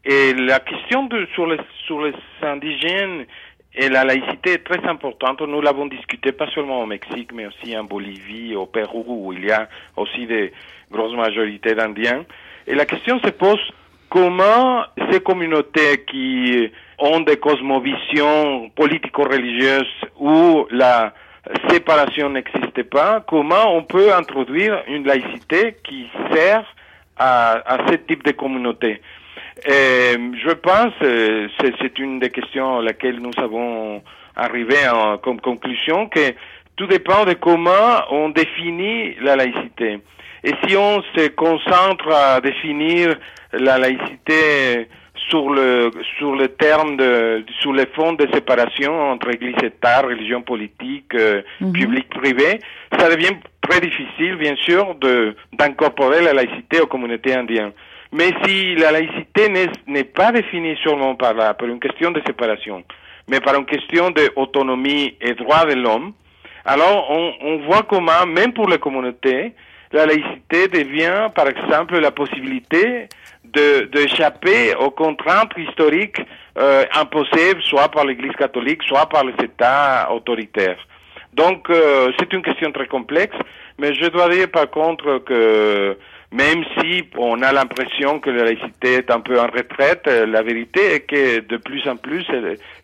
[SPEAKER 6] Et la question de, sur, les, sur les indigènes et la laïcité est très importante. Nous l'avons discuté pas seulement au Mexique, mais aussi en Bolivie, au Pérou, où il y a aussi des grosses majorités d'Indiens. Et la question se pose comment ces communautés qui ont des cosmovisions politico-religieuses où la séparation n'existe pas, comment on peut introduire une laïcité qui sert à, à ce type de communauté? Et Je pense euh, c'est une des questions à laquelle nous avons arrivé en, comme conclusion que tout dépend de comment on définit la laïcité. Et si on se concentre à définir la laïcité sur le sur le terme de sur les fonds de séparation entre Église et État, religion politique, euh,
[SPEAKER 1] Mhm.
[SPEAKER 6] public privé, ça devient très difficile, bien sûr, de d'incorporer la laïcité aux communautés indiennes. Mais si la laïcité n'est n'est pas définie seulement par la par une question de séparation, mais par une question d'autonomie et droit de l'homme, alors on, on voit comment, même pour les communautés, la laïcité devient, par exemple, la possibilité de d'échapper aux contraintes historiques euh, imposées soit par l'Église catholique, soit par les États autoritaires. Donc euh, c'est une question très complexe, mais je dois dire par contre que même si on a l'impression que la laïcité est un peu en retraite, euh, la vérité est que de plus en plus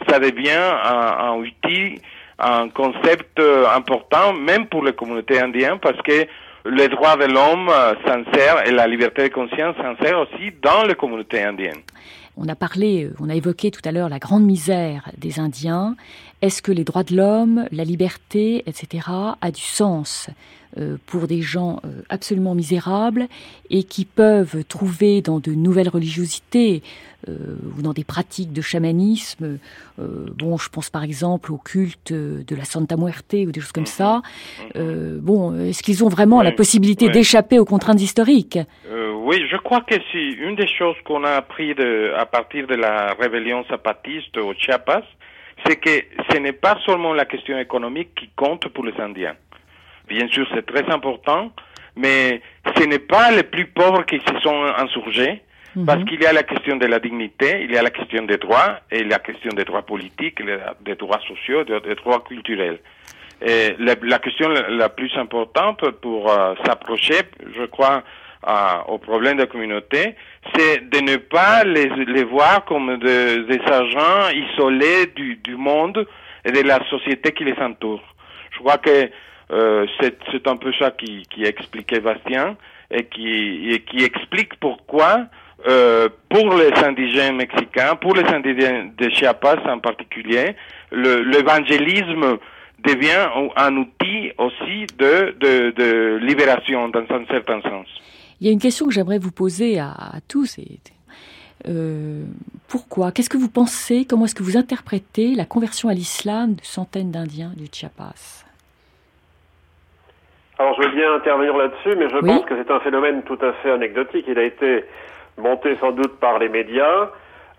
[SPEAKER 6] ça devient un, un outil, un concept euh, important, même pour les communautés indiennes, parce que les droits de l'homme euh, s'insèrent et la liberté de conscience s'insèrent aussi dans les communautés indiennes.
[SPEAKER 1] On a parlé, euh, on a évoqué tout à l'heure la grande misère des Indiens. Est-ce que les droits de l'homme, la liberté, etc., a du sens euh, pour des gens euh, absolument misérables et qui peuvent trouver dans de nouvelles religiosités euh, ou dans des pratiques de chamanisme, euh, bon, je pense par exemple au culte de la Santa Muerte ou des choses comme ça. Euh, bon, est-ce qu'ils ont vraiment
[SPEAKER 6] Oui,
[SPEAKER 1] la possibilité
[SPEAKER 6] oui.
[SPEAKER 1] d'échapper aux contraintes historiques?
[SPEAKER 6] Euh, oui, je crois que c'est une des choses qu'on a appris de, à partir de la rébellion zapatiste au Chiapas, c'est que ce n'est pas seulement la question économique qui compte pour les Indiens. Bien sûr, c'est très important, mais ce n'est pas les plus pauvres qui se sont insurgés, parce qu'il y a la question de la dignité, il y a la question des droits, et la question des droits politiques, des droits sociaux, des, droits culturels. Et la, question la, plus importante pour euh, s'approcher, je crois, au problème de la communauté, c'est de ne pas les, les voir comme des agents isolés du, du monde et de la société qui les entoure. Je crois que euh, c'est un peu ça qui, qui expliquait Bastien et qui, et qui explique pourquoi euh, pour les indigènes mexicains, pour les indigènes de Chiapas en particulier, l'évangélisme devient un outil aussi de, de, de, libération dans un certain sens.
[SPEAKER 1] Il y a une question que j'aimerais vous poser à, à tous. Et, euh, pourquoi? Qu'est-ce que vous pensez? Comment est-ce que vous interprétez la conversion à l'islam de centaines d'Indiens du Chiapas?
[SPEAKER 5] Alors je veux bien intervenir là-dessus, mais je pense que c'est un phénomène tout à fait anecdotique. Il a été monté sans doute par les médias,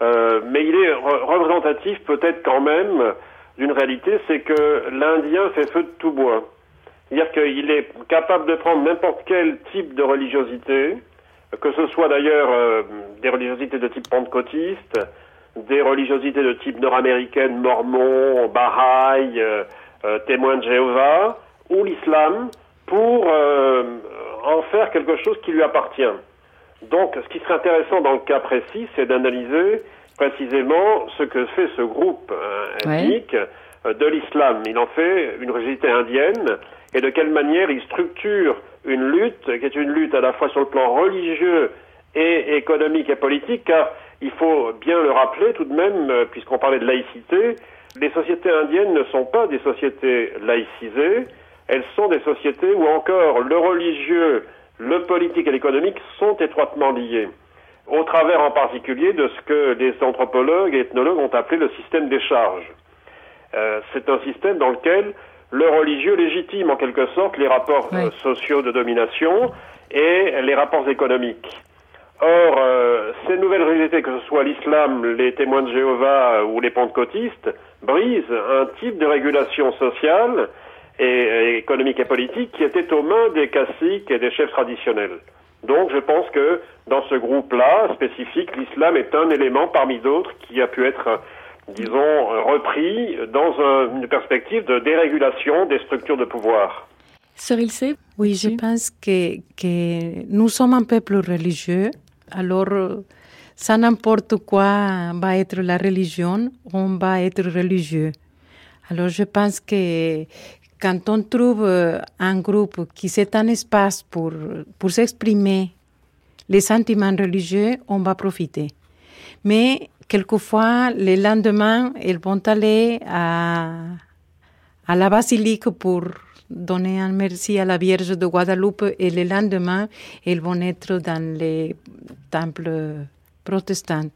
[SPEAKER 5] euh, mais il est représentatif peut-être quand même d'une réalité, c'est que l'Indien fait feu de tout bois. C'est-à-dire qu'il est capable de prendre n'importe quel type de religiosité, que ce soit d'ailleurs euh, des religiosités de type pentecôtiste, des religiosités de type nord-américaine, mormon, bahaï, euh, euh, témoin de Jéhovah, ou l'islam, pour en faire quelque chose qui lui appartient. Donc, ce qui serait intéressant dans le cas précis, c'est d'analyser précisément ce que fait ce groupe ethnique de l'islam. Il en fait une religiosité indienne et de quelle manière il structure une lutte qui est une lutte à la fois sur le plan religieux et économique et politique, car il faut bien le rappeler tout de même, euh, puisqu'on parlait de laïcité, les sociétés indiennes ne sont pas des sociétés laïcisées, elles sont des sociétés où encore le religieux, le politique et l'économique sont étroitement liés, au travers en particulier de ce que les anthropologues et ethnologues ont appelé le système des charges. Euh, c'est un système dans lequel le religieux légitime en quelque sorte les rapports euh, sociaux de domination et les rapports économiques. Or, euh, ces nouvelles réalités, que ce soit l'islam, les témoins de Jéhovah ou les pentecôtistes, brisent un type de régulation sociale et, économique et politique qui était aux mains des caciques et des chefs traditionnels. Donc je pense que dans ce groupe-là spécifique, l'islam est un élément parmi d'autres qui a pu être disons, euh, repris dans une perspective de dérégulation des structures de pouvoir.
[SPEAKER 1] Cyril C.
[SPEAKER 4] Oui, je pense que, que nous sommes un peuple religieux, alors ça n'importe quoi va être la religion, on va être religieux. Alors je pense que quand on trouve euh, un groupe qui c'est un espace pour, pour s'exprimer les sentiments religieux, on va profiter. Mais quelquefois, le lendemain, ils vont aller à, à la basilique pour donner un merci à la Vierge de Guadeloupe et le lendemain, ils vont être dans les temples protestants.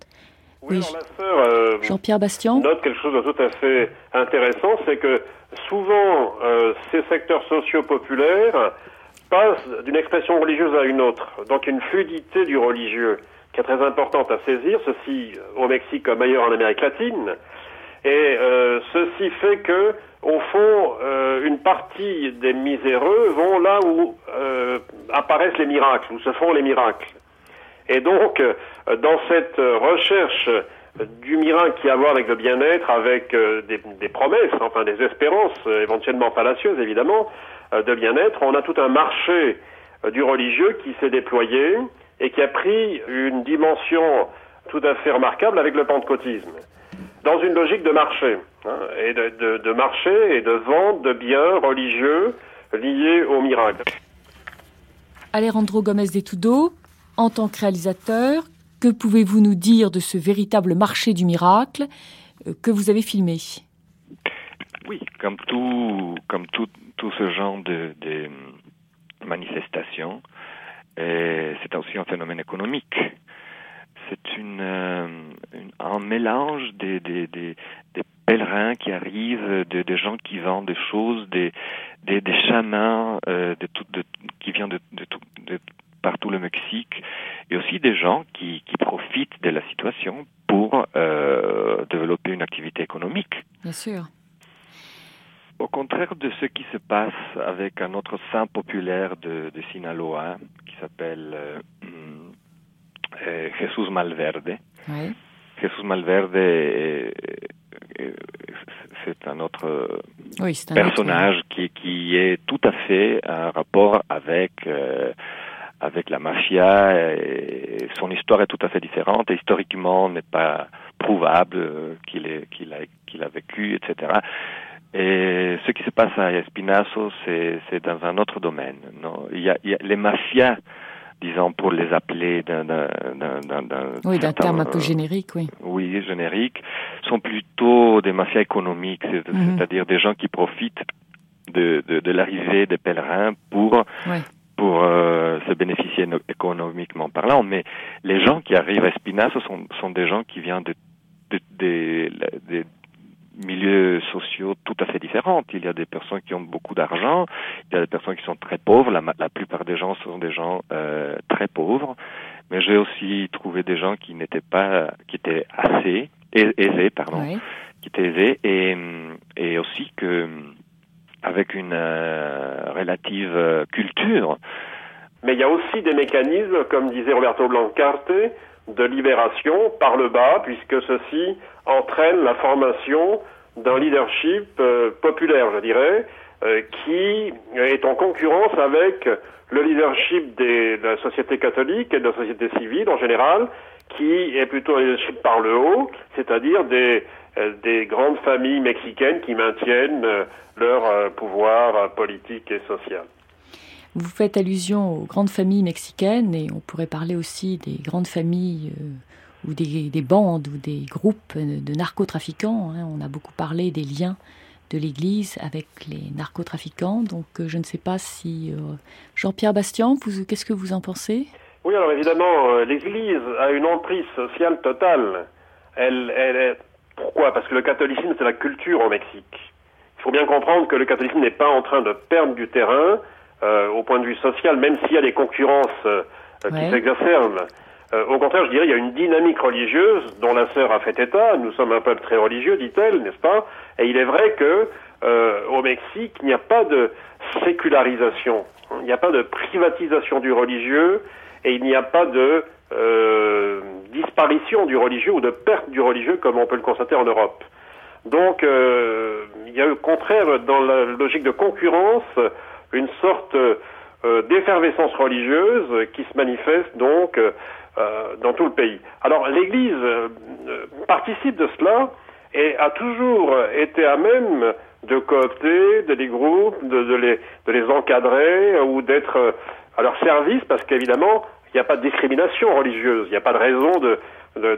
[SPEAKER 5] Oui, Alors la sœur euh,
[SPEAKER 1] Jean-Pierre Bastien.
[SPEAKER 5] note quelque chose de tout à fait intéressant, c'est que souvent euh, ces secteurs sociaux populaires passent d'une expression religieuse à une autre, donc une fluidité du religieux qui est très importante à saisir, ceci au Mexique comme ailleurs en Amérique latine. Et euh, ceci fait que, au fond, euh, une partie des miséreux vont là où euh, apparaissent les miracles, où se font les miracles. Et donc, euh, dans cette recherche du miracle qui a à voir avec le bien-être, avec euh, des, des, promesses, enfin des espérances, éventuellement fallacieuses évidemment, de bien-être, on a tout un marché du religieux qui s'est déployé, et qui a pris une dimension tout à fait remarquable avec le pentecôtisme, dans une logique de marché, hein, et de, de, marché et de vente de biens religieux liés au miracle.
[SPEAKER 1] Alejandro Gomez de Tudo, en tant que réalisateur, que pouvez-vous nous dire de ce véritable marché du miracle euh, que vous avez filmé?
[SPEAKER 7] Oui, comme tout, comme tout, tout ce genre de, de manifestations, c'est aussi un phénomène économique. C'est une, euh, un mélange des, des, des, des, pèlerins qui arrivent, des, des, gens qui vendent des choses, des, des, des chamans euh, de tout, de, qui viennent de, de, de, partout le Mexique, et aussi des gens qui, qui profitent de la situation pour euh, développer une activité économique.
[SPEAKER 1] Bien sûr.
[SPEAKER 7] Au contraire de ce qui se passe avec un autre saint populaire de, de Sinaloa s'appelle euh, euh, Jesus Malverde.
[SPEAKER 1] Oui.
[SPEAKER 7] Jesus Malverde, est- est- c'est un autre
[SPEAKER 1] Oui, c'est un
[SPEAKER 7] personnage qui, qui est tout à fait un rapport avec euh, avec la mafia. Et son histoire est tout à fait différente. Et historiquement, n'est pas prouvable euh, qu'il est qu'il a qu'il a vécu, etc. Et ce qui se passe à Espinazo, c'est c'est dans un autre domaine. Non, il y a, il y a les mafias, disons pour les appeler d'un d'un d'un d'un- d'un
[SPEAKER 1] Oui, d'un terme un peu générique, oui.
[SPEAKER 7] oui, génériques, sont plutôt des mafias économiques,
[SPEAKER 1] Mhm.
[SPEAKER 7] c'est-à-dire des gens qui profitent de, de, de l'arrivée des pèlerins pour
[SPEAKER 1] Ouais.
[SPEAKER 7] pour euh, se bénéficier no- économiquement parlant. Mais les gens qui arrivent à Espinazo sont, sont des gens qui viennent de, de- des- des milieux sociaux tout à fait différents. Il y a des personnes qui ont beaucoup d'argent, il y a des personnes qui sont très pauvres. La, ma- la plupart des gens sont des gens euh, très pauvres. Mais j'ai aussi trouvé des gens qui n'étaient pas, qui étaient assez ai- aisés, pardon, qui étaient aisés, et, hum, et aussi que hum, avec une euh, relative euh, culture.
[SPEAKER 5] Mais il y a aussi des mécanismes, comme disait Roberto Blancarte, de libération par le bas, puisque ceci entraîne la formation d'un leadership euh, populaire, je dirais, euh, qui est en concurrence avec le leadership de la société catholique et de la société civile en général, qui est plutôt un leadership par le haut, c'est-à-dire des, euh, des grandes familles mexicaines qui maintiennent leur pouvoir politique et social.
[SPEAKER 1] Vous faites allusion aux grandes familles mexicaines et on pourrait parler aussi des grandes familles euh, ou des, des bandes ou des groupes de narcotrafiquants. hein. On a beaucoup parlé des liens de l'Église avec les narcotrafiquants. Donc euh, je ne sais pas si euh, Jean-Pierre Bastian, vous- qu'est-ce que vous en pensez?
[SPEAKER 5] Oui, alors évidemment, l'Église a une emprise sociale totale. Elle, elle est... Pourquoi? Parce que le catholicisme, c'est la culture au Mexique. Il faut bien comprendre que le catholicisme n'est pas en train de perdre du terrain euh, au point de vue social, même s'il y a des concurrences euh, euh, qui
[SPEAKER 1] Ouais.
[SPEAKER 5] s'exacerbent. Euh, au contraire, je dirais, il y a une dynamique religieuse dont la sœur a fait état. Nous sommes un peuple très religieux, dit-elle, n'est-ce pas? Et il est vrai que euh, au Mexique, il n'y a pas de sécularisation, il n'y a pas de privatisation du religieux, et il n'y a pas de euh, disparition du religieux ou de perte du religieux comme on peut le constater en Europe. Donc, euh, il y a au contraire, dans la logique de concurrence, une sorte euh, d'effervescence religieuse qui se manifeste donc euh, dans tout le pays. Alors, l'Église euh, euh, participe de cela et a toujours été à même de coopter de les groupes, de, de les, de les encadrer euh, ou d'être euh, à leur service parce qu'évidemment, il n'y a pas de discrimination religieuse, il n'y a pas de raison de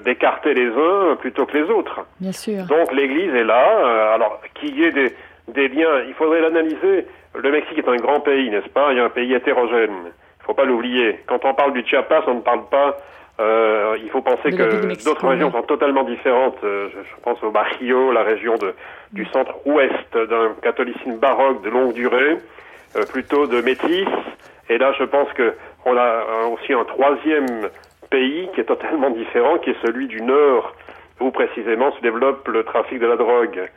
[SPEAKER 5] d'écarter les uns plutôt que les autres.
[SPEAKER 1] Bien sûr.
[SPEAKER 5] Donc l'Église est là. euh, alors qu'il y ait des, des liens, il faudrait l'analyser. Le Mexique est un grand pays, n'est-ce pas? Il y a un pays hétérogène. Il ne faut pas l'oublier. Quand on parle du Chiapas, on ne parle pas. euh, il faut penser
[SPEAKER 1] De
[SPEAKER 5] que d'autres régions sont totalement différentes. Euh, je, je pense au Barrio, la région de, du centre-ouest, d'un catholicisme baroque de longue durée, euh, plutôt de métis. Et là, je pense que on a euh, aussi un troisième pays qui est totalement différent, qui est celui du Nord, où précisément se développe le trafic de la drogue.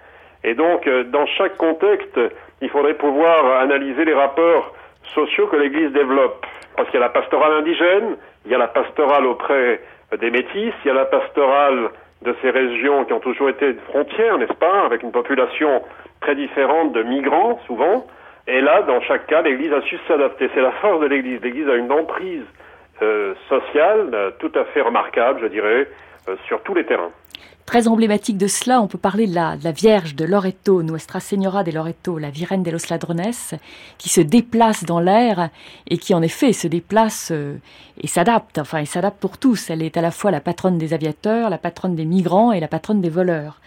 [SPEAKER 5] Et donc, euh, dans chaque contexte, il faudrait pouvoir analyser les rapports sociaux que l'Église développe. Parce qu'il y a la pastorale indigène, il y a la pastorale auprès des métis, il y a la pastorale de ces régions qui ont toujours été frontières, n'est-ce pas, avec une population très différente de migrants, souvent. Et là, dans chaque cas, l'Église a su s'adapter. C'est la force de l'Église. L'Église a une emprise euh, sociale euh, tout à fait remarquable, je dirais, euh, sur tous les terrains.
[SPEAKER 1] Très emblématique de cela, on peut parler de la, de la Vierge de Loreto, Nuestra Señora de Loreto, la Virène de los Ladrones, qui se déplace dans l'air et qui en effet se déplace euh, et s'adapte, enfin elle s'adapte pour tous. Elle est à la fois la patronne des aviateurs, la patronne des migrants et la patronne des voleurs.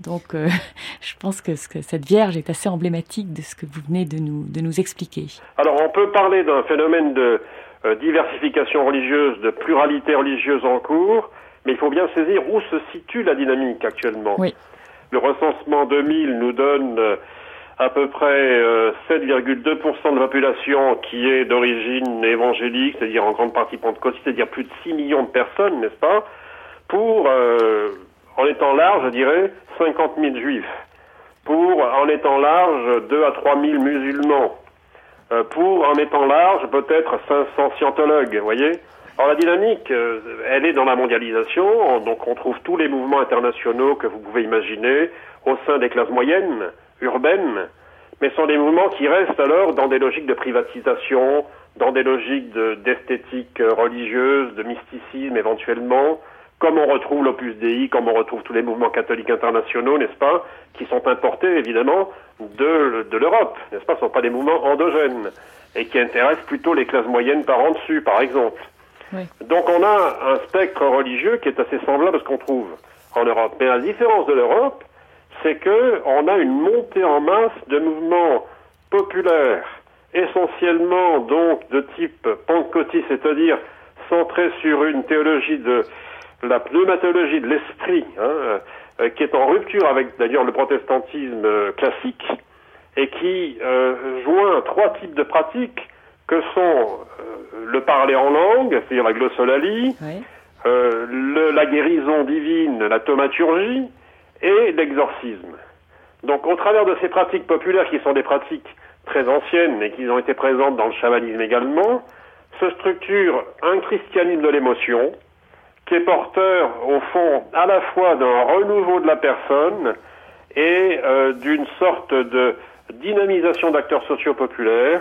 [SPEAKER 1] Donc euh, je pense que, ce que cette Vierge est assez emblématique de ce que vous venez de nous, de nous expliquer.
[SPEAKER 5] Alors, on peut parler d'un phénomène de euh, diversification religieuse, de pluralité religieuse en cours, mais il faut bien saisir où se situe la dynamique actuellement.
[SPEAKER 1] Oui.
[SPEAKER 5] Le recensement 2000 nous donne euh, à peu près euh, 7,2% de la population qui est d'origine évangélique, c'est-à-dire en grande partie pentecôtiste, c'est-à-dire plus de 6 millions de personnes, n'est-ce pas, pour, euh, en étant large, je dirais, 50 000 juifs. pour, en étant large, 2 à 3 000 musulmans, euh, pour, en étant large, peut-être 500 scientologues, vous voyez alors la dynamique, euh, elle est dans la mondialisation, donc on trouve tous les mouvements internationaux que vous pouvez imaginer au sein des classes moyennes, urbaines, mais sont des mouvements qui restent alors dans des logiques de privatisation, dans des logiques d'esthétique religieuse, de mysticisme éventuellement, comme on retrouve l'Opus Dei, comme on retrouve tous les mouvements catholiques internationaux, n'est-ce pas, qui sont importés évidemment de, de l'Europe, n'est-ce pas, ce ne sont pas des mouvements endogènes, et qui intéressent plutôt les classes moyennes par en dessus, par exemple. Donc on a un spectre religieux qui est assez semblable à ce qu'on trouve en Europe. Mais la différence de l'Europe, c'est que on a une montée en masse de mouvements populaires, essentiellement donc de type pentecôtiste, c'est-à-dire centré sur une théologie de la pneumatologie de l'esprit, hein, euh, qui est en rupture avec d'ailleurs le protestantisme euh, classique, et qui euh, joint trois types de pratiques que sont le parler en langue, c'est-à-dire la glossolalie, la guérison divine, la thaumaturgie, et l'exorcisme. Donc au travers de ces pratiques populaires qui sont des pratiques très anciennes et qui ont été présentes dans le chamanisme également, se structure un christianisme de l'émotion qui est porteur au fond à la fois d'un renouveau de la personne et euh, d'une sorte de dynamisation d'acteurs sociaux populaires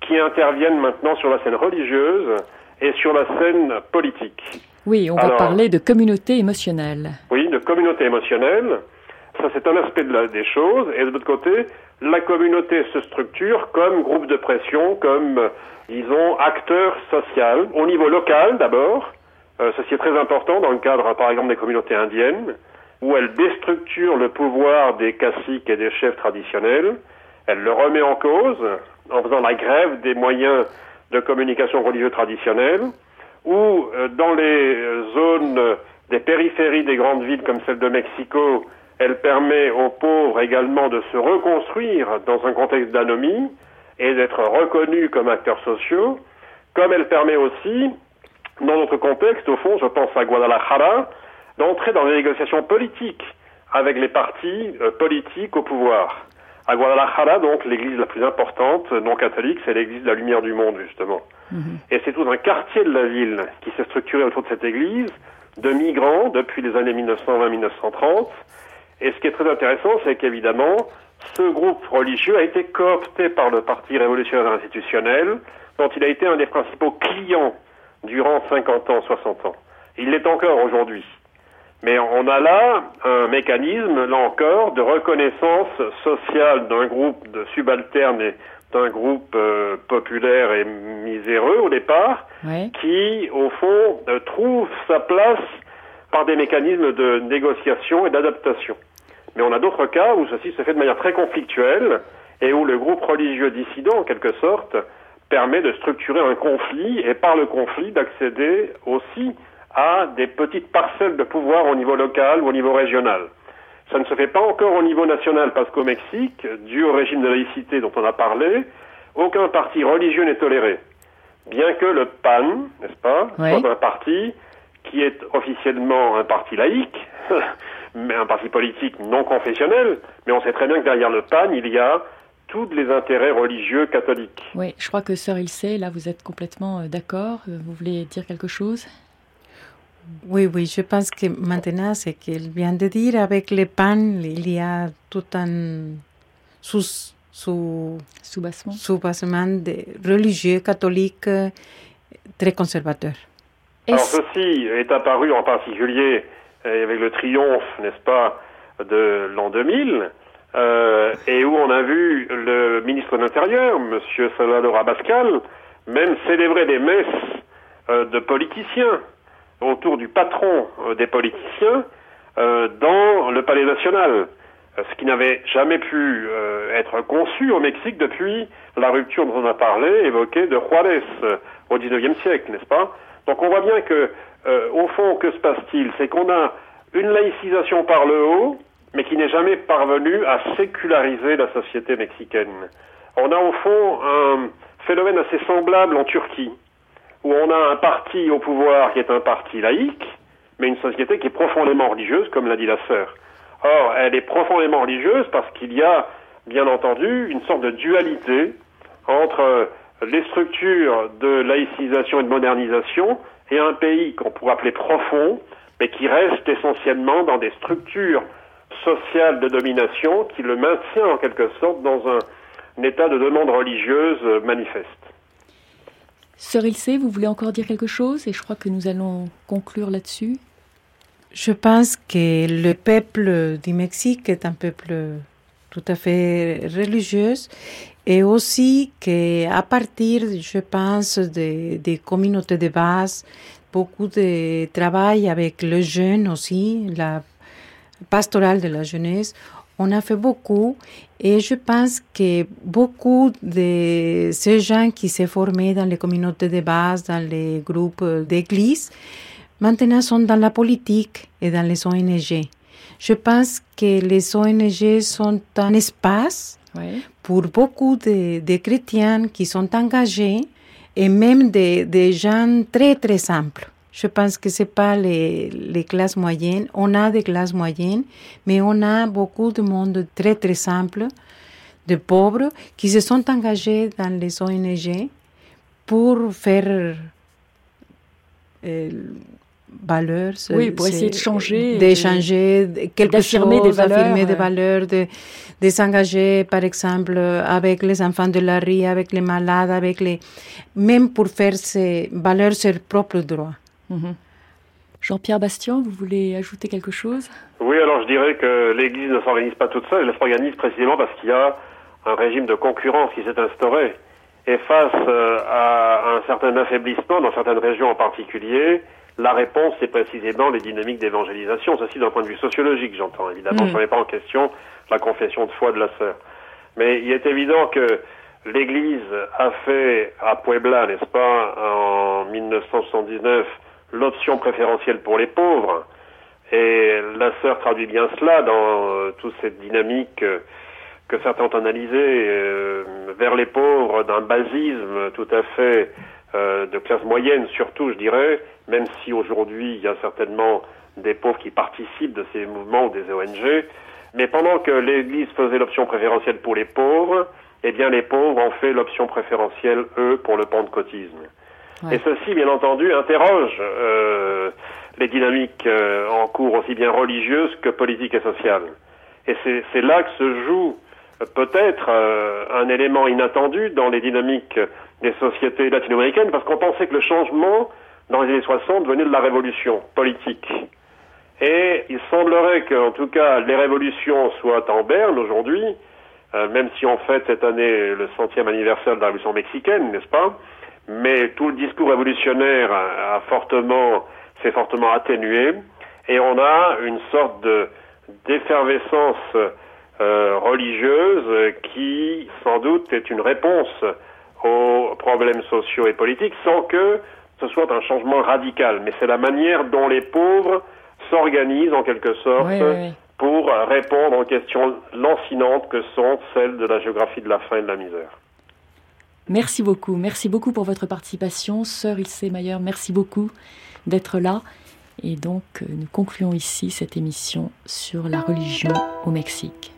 [SPEAKER 5] qui interviennent maintenant sur la scène religieuse et sur la scène politique.
[SPEAKER 1] Oui, on va parler de communauté émotionnelle.
[SPEAKER 5] Oui, de communauté émotionnelle. Ça, c'est un aspect des choses. Et de l'autre côté, la communauté se structure comme groupe de pression, comme, disons, acteur social, au niveau local d'abord. Euh, ceci est très important dans le cadre, par exemple, des communautés indiennes, où elle déstructure le pouvoir des caciques et des chefs traditionnels. Elle le remet en cause en faisant la grève des moyens de communication religieux traditionnels ou euh, dans les zones des périphéries des grandes villes comme celle de Mexico, elle permet aux pauvres également de se reconstruire dans un contexte d'anomie et d'être reconnus comme acteurs sociaux, comme elle permet aussi, dans notre contexte, au fond, je pense à Guadalajara, d'entrer dans des négociations politiques avec les partis euh, politiques au pouvoir. À Guadalajara, donc, l'église la plus importante non catholique, c'est l'église de la lumière du monde, justement. Mhm. Et c'est tout un quartier de la ville qui s'est structuré autour de cette église, de migrants depuis les années 1920-1930. Et ce qui est très intéressant, c'est qu'évidemment, ce groupe religieux a été coopté par le Parti révolutionnaire institutionnel, dont il a été un des principaux clients durant 50 ans, 60 ans. Il l'est encore aujourd'hui. Mais on a là un mécanisme, là encore, de reconnaissance sociale d'un groupe de subalternes et d'un groupe euh, populaire et miséreux au départ, qui, au fond, euh, trouve sa place par des mécanismes de négociation et d'adaptation. Mais on a d'autres cas où ceci se fait de manière très conflictuelle et où le groupe religieux dissident, en quelque sorte, permet de structurer un conflit et par le conflit d'accéder aussi à des petites parcelles de pouvoir au niveau local ou au niveau régional. Ça ne se fait pas encore au niveau national parce qu'au Mexique, dû au régime de laïcité dont on a parlé, aucun parti religieux n'est toléré. Bien que le PAN, n'est-ce pas, soit un parti qui est officiellement un parti laïque, mais un parti politique non confessionnel, mais on sait très bien que derrière le PAN, il y a tous les intérêts religieux catholiques.
[SPEAKER 1] Oui, je crois que Sœur Ilse, là, vous êtes complètement euh, d'accord. Vous voulez dire quelque chose?
[SPEAKER 4] Oui, oui, je pense que maintenant, ce qu'elle vient de dire, avec le PAN, il y a tout un sous, sous,
[SPEAKER 1] soubassement.
[SPEAKER 4] de religieux catholiques euh, très conservateurs.
[SPEAKER 5] Alors ceci est apparu en particulier euh, avec le triomphe, n'est-ce pas, de l'an 2000, euh, et où on a vu le ministre de l'Intérieur, M. Salvador Abascal, même célébrer des messes de politiciens autour du patron euh, des politiciens euh, dans le Palais national, ce qui n'avait jamais pu euh, être conçu au Mexique depuis la rupture dont on a parlé, évoquée de Juárez au XIXe siècle, n'est-ce pas? Donc on voit bien que, au fond, que se passe-t-il? C'est qu'on a une laïcisation par le haut, mais qui n'est jamais parvenue à séculariser la société mexicaine. On a au fond un phénomène assez semblable en Turquie où on a un parti au pouvoir qui est un parti laïque, mais une société qui est profondément religieuse, comme l'a dit la sœur. Or, elle est profondément religieuse parce qu'il y a, bien entendu, une sorte de dualité entre les structures de laïcisation et de modernisation et un pays qu'on pourrait appeler profond, mais qui reste essentiellement dans des structures sociales de domination qui le maintient en quelque sorte dans un, un état de demande religieuse manifeste.
[SPEAKER 1] Sœur Ilse, vous voulez encore dire quelque chose Et je crois que nous allons conclure là-dessus.
[SPEAKER 4] Je pense que le peuple du Mexique est un peuple tout à fait religieux et aussi qu'à partir, je pense, des, communautés de base, beaucoup de travail avec les jeunes aussi, la pastorale de la jeunesse, on a fait beaucoup et je pense que beaucoup de ces gens qui s'est formés dans les communautés de base, dans les groupes d'église, maintenant sont dans la politique et dans les ONG. Je pense que les ONG sont un espace pour beaucoup de, de chrétiens qui sont engagés et même des des gens très très simples. Je pense que c'est pas les, les classes moyennes. On a des classes moyennes, mais on a beaucoup de monde très très simple, de pauvres, qui se sont engagés dans les ONG pour faire euh, valeurs.
[SPEAKER 1] Oui, pour essayer de changer,
[SPEAKER 4] d'échanger de- quelque
[SPEAKER 1] des valeurs,
[SPEAKER 4] des valeurs, de, de s'engager, par exemple, avec les enfants de la rue, avec les malades, avec les, même pour faire ses valeurs, ses propres droits.
[SPEAKER 1] Mhm. Jean-Pierre Bastien, vous voulez ajouter quelque chose?
[SPEAKER 5] Oui, alors je dirais que l'Église ne s'organise pas toute seule, elle s'organise précisément parce qu'il y a un régime de concurrence qui s'est instauré. Et face euh, à un certain affaiblissement dans certaines régions en particulier, la réponse c'est précisément les dynamiques d'évangélisation, ceci d'un point de vue sociologique, j'entends. Évidemment,
[SPEAKER 1] Mm.
[SPEAKER 5] je ne remets pas en question la confession de foi de la sœur. Mais il est évident que l'Église a fait à Puebla, n'est-ce pas, en 1979, l'option préférentielle pour les pauvres. Et la sœur traduit bien cela dans euh, toute cette dynamique euh, que certains ont analysée euh, vers les pauvres d'un basisme tout à fait de classe moyenne, surtout, je dirais, même si aujourd'hui il y a certainement des pauvres qui participent de ces mouvements ou des ONG. Mais pendant que l'Église faisait l'option préférentielle pour les pauvres, eh bien les pauvres ont fait l'option préférentielle, eux, pour le pentecôtisme. Et ceci, bien entendu, interroge euh, les dynamiques euh, en cours, aussi bien religieuses que politiques et sociales. Et c'est là que se joue euh, peut-être un élément inattendu dans les dynamiques des sociétés latino-américaines, parce qu'on pensait que le changement dans les années 60 venait de la révolution politique. Et il semblerait qu'en tout cas les révolutions soient en berne aujourd'hui, même si on fête cette année le centième anniversaire de la révolution mexicaine, n'est-ce pas? Mais tout le discours révolutionnaire a, fortement, s'est fortement atténué, et on a une sorte de d'effervescence euh, religieuse qui, sans doute, est une réponse aux problèmes sociaux et politiques, sans que ce soit un changement radical. Mais c'est la manière dont les pauvres s'organisent, en quelque sorte,
[SPEAKER 1] Oui, oui, oui.
[SPEAKER 5] pour répondre aux questions lancinantes que sont celles de la géographie de la faim et de la misère.
[SPEAKER 1] Merci beaucoup. Merci beaucoup pour votre participation. Sœur Ilse Mayer, merci beaucoup d'être là. Et donc, euh, nous concluons ici cette émission sur la religion au Mexique.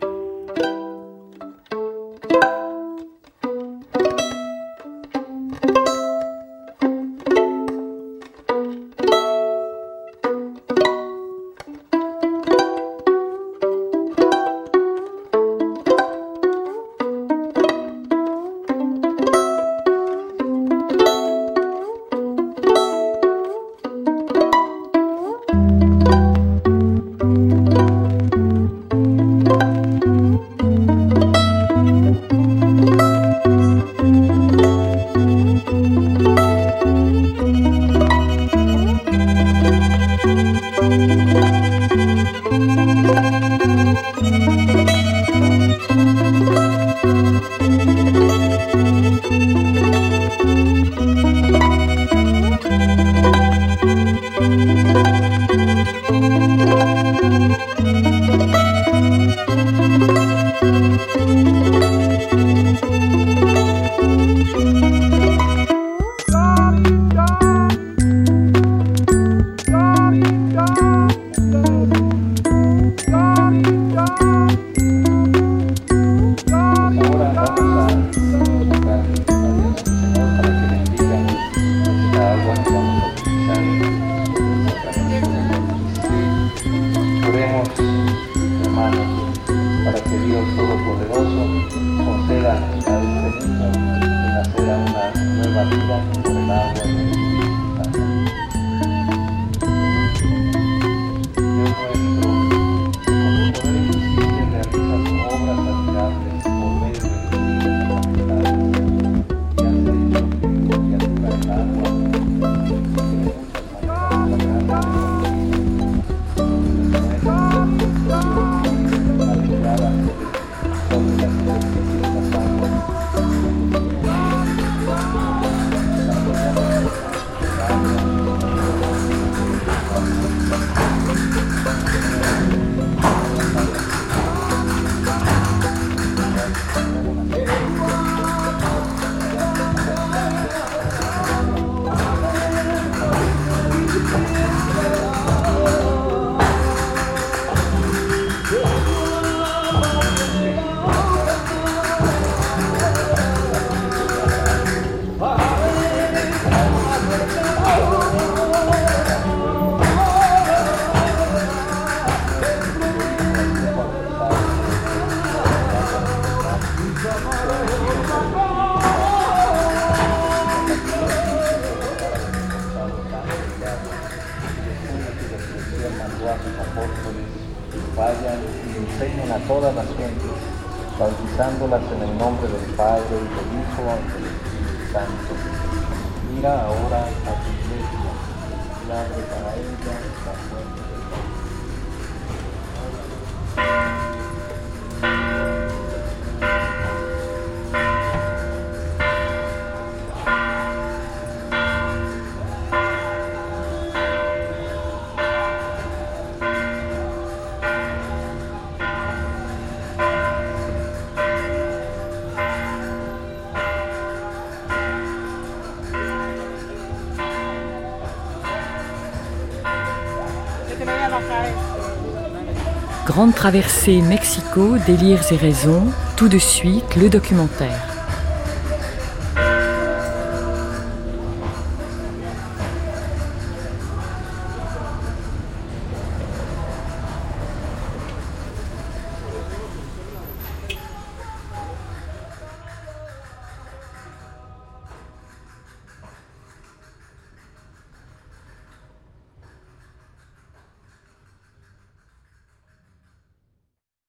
[SPEAKER 1] Grande traversée Mexico, délires et raisons, tout de suite le documentaire.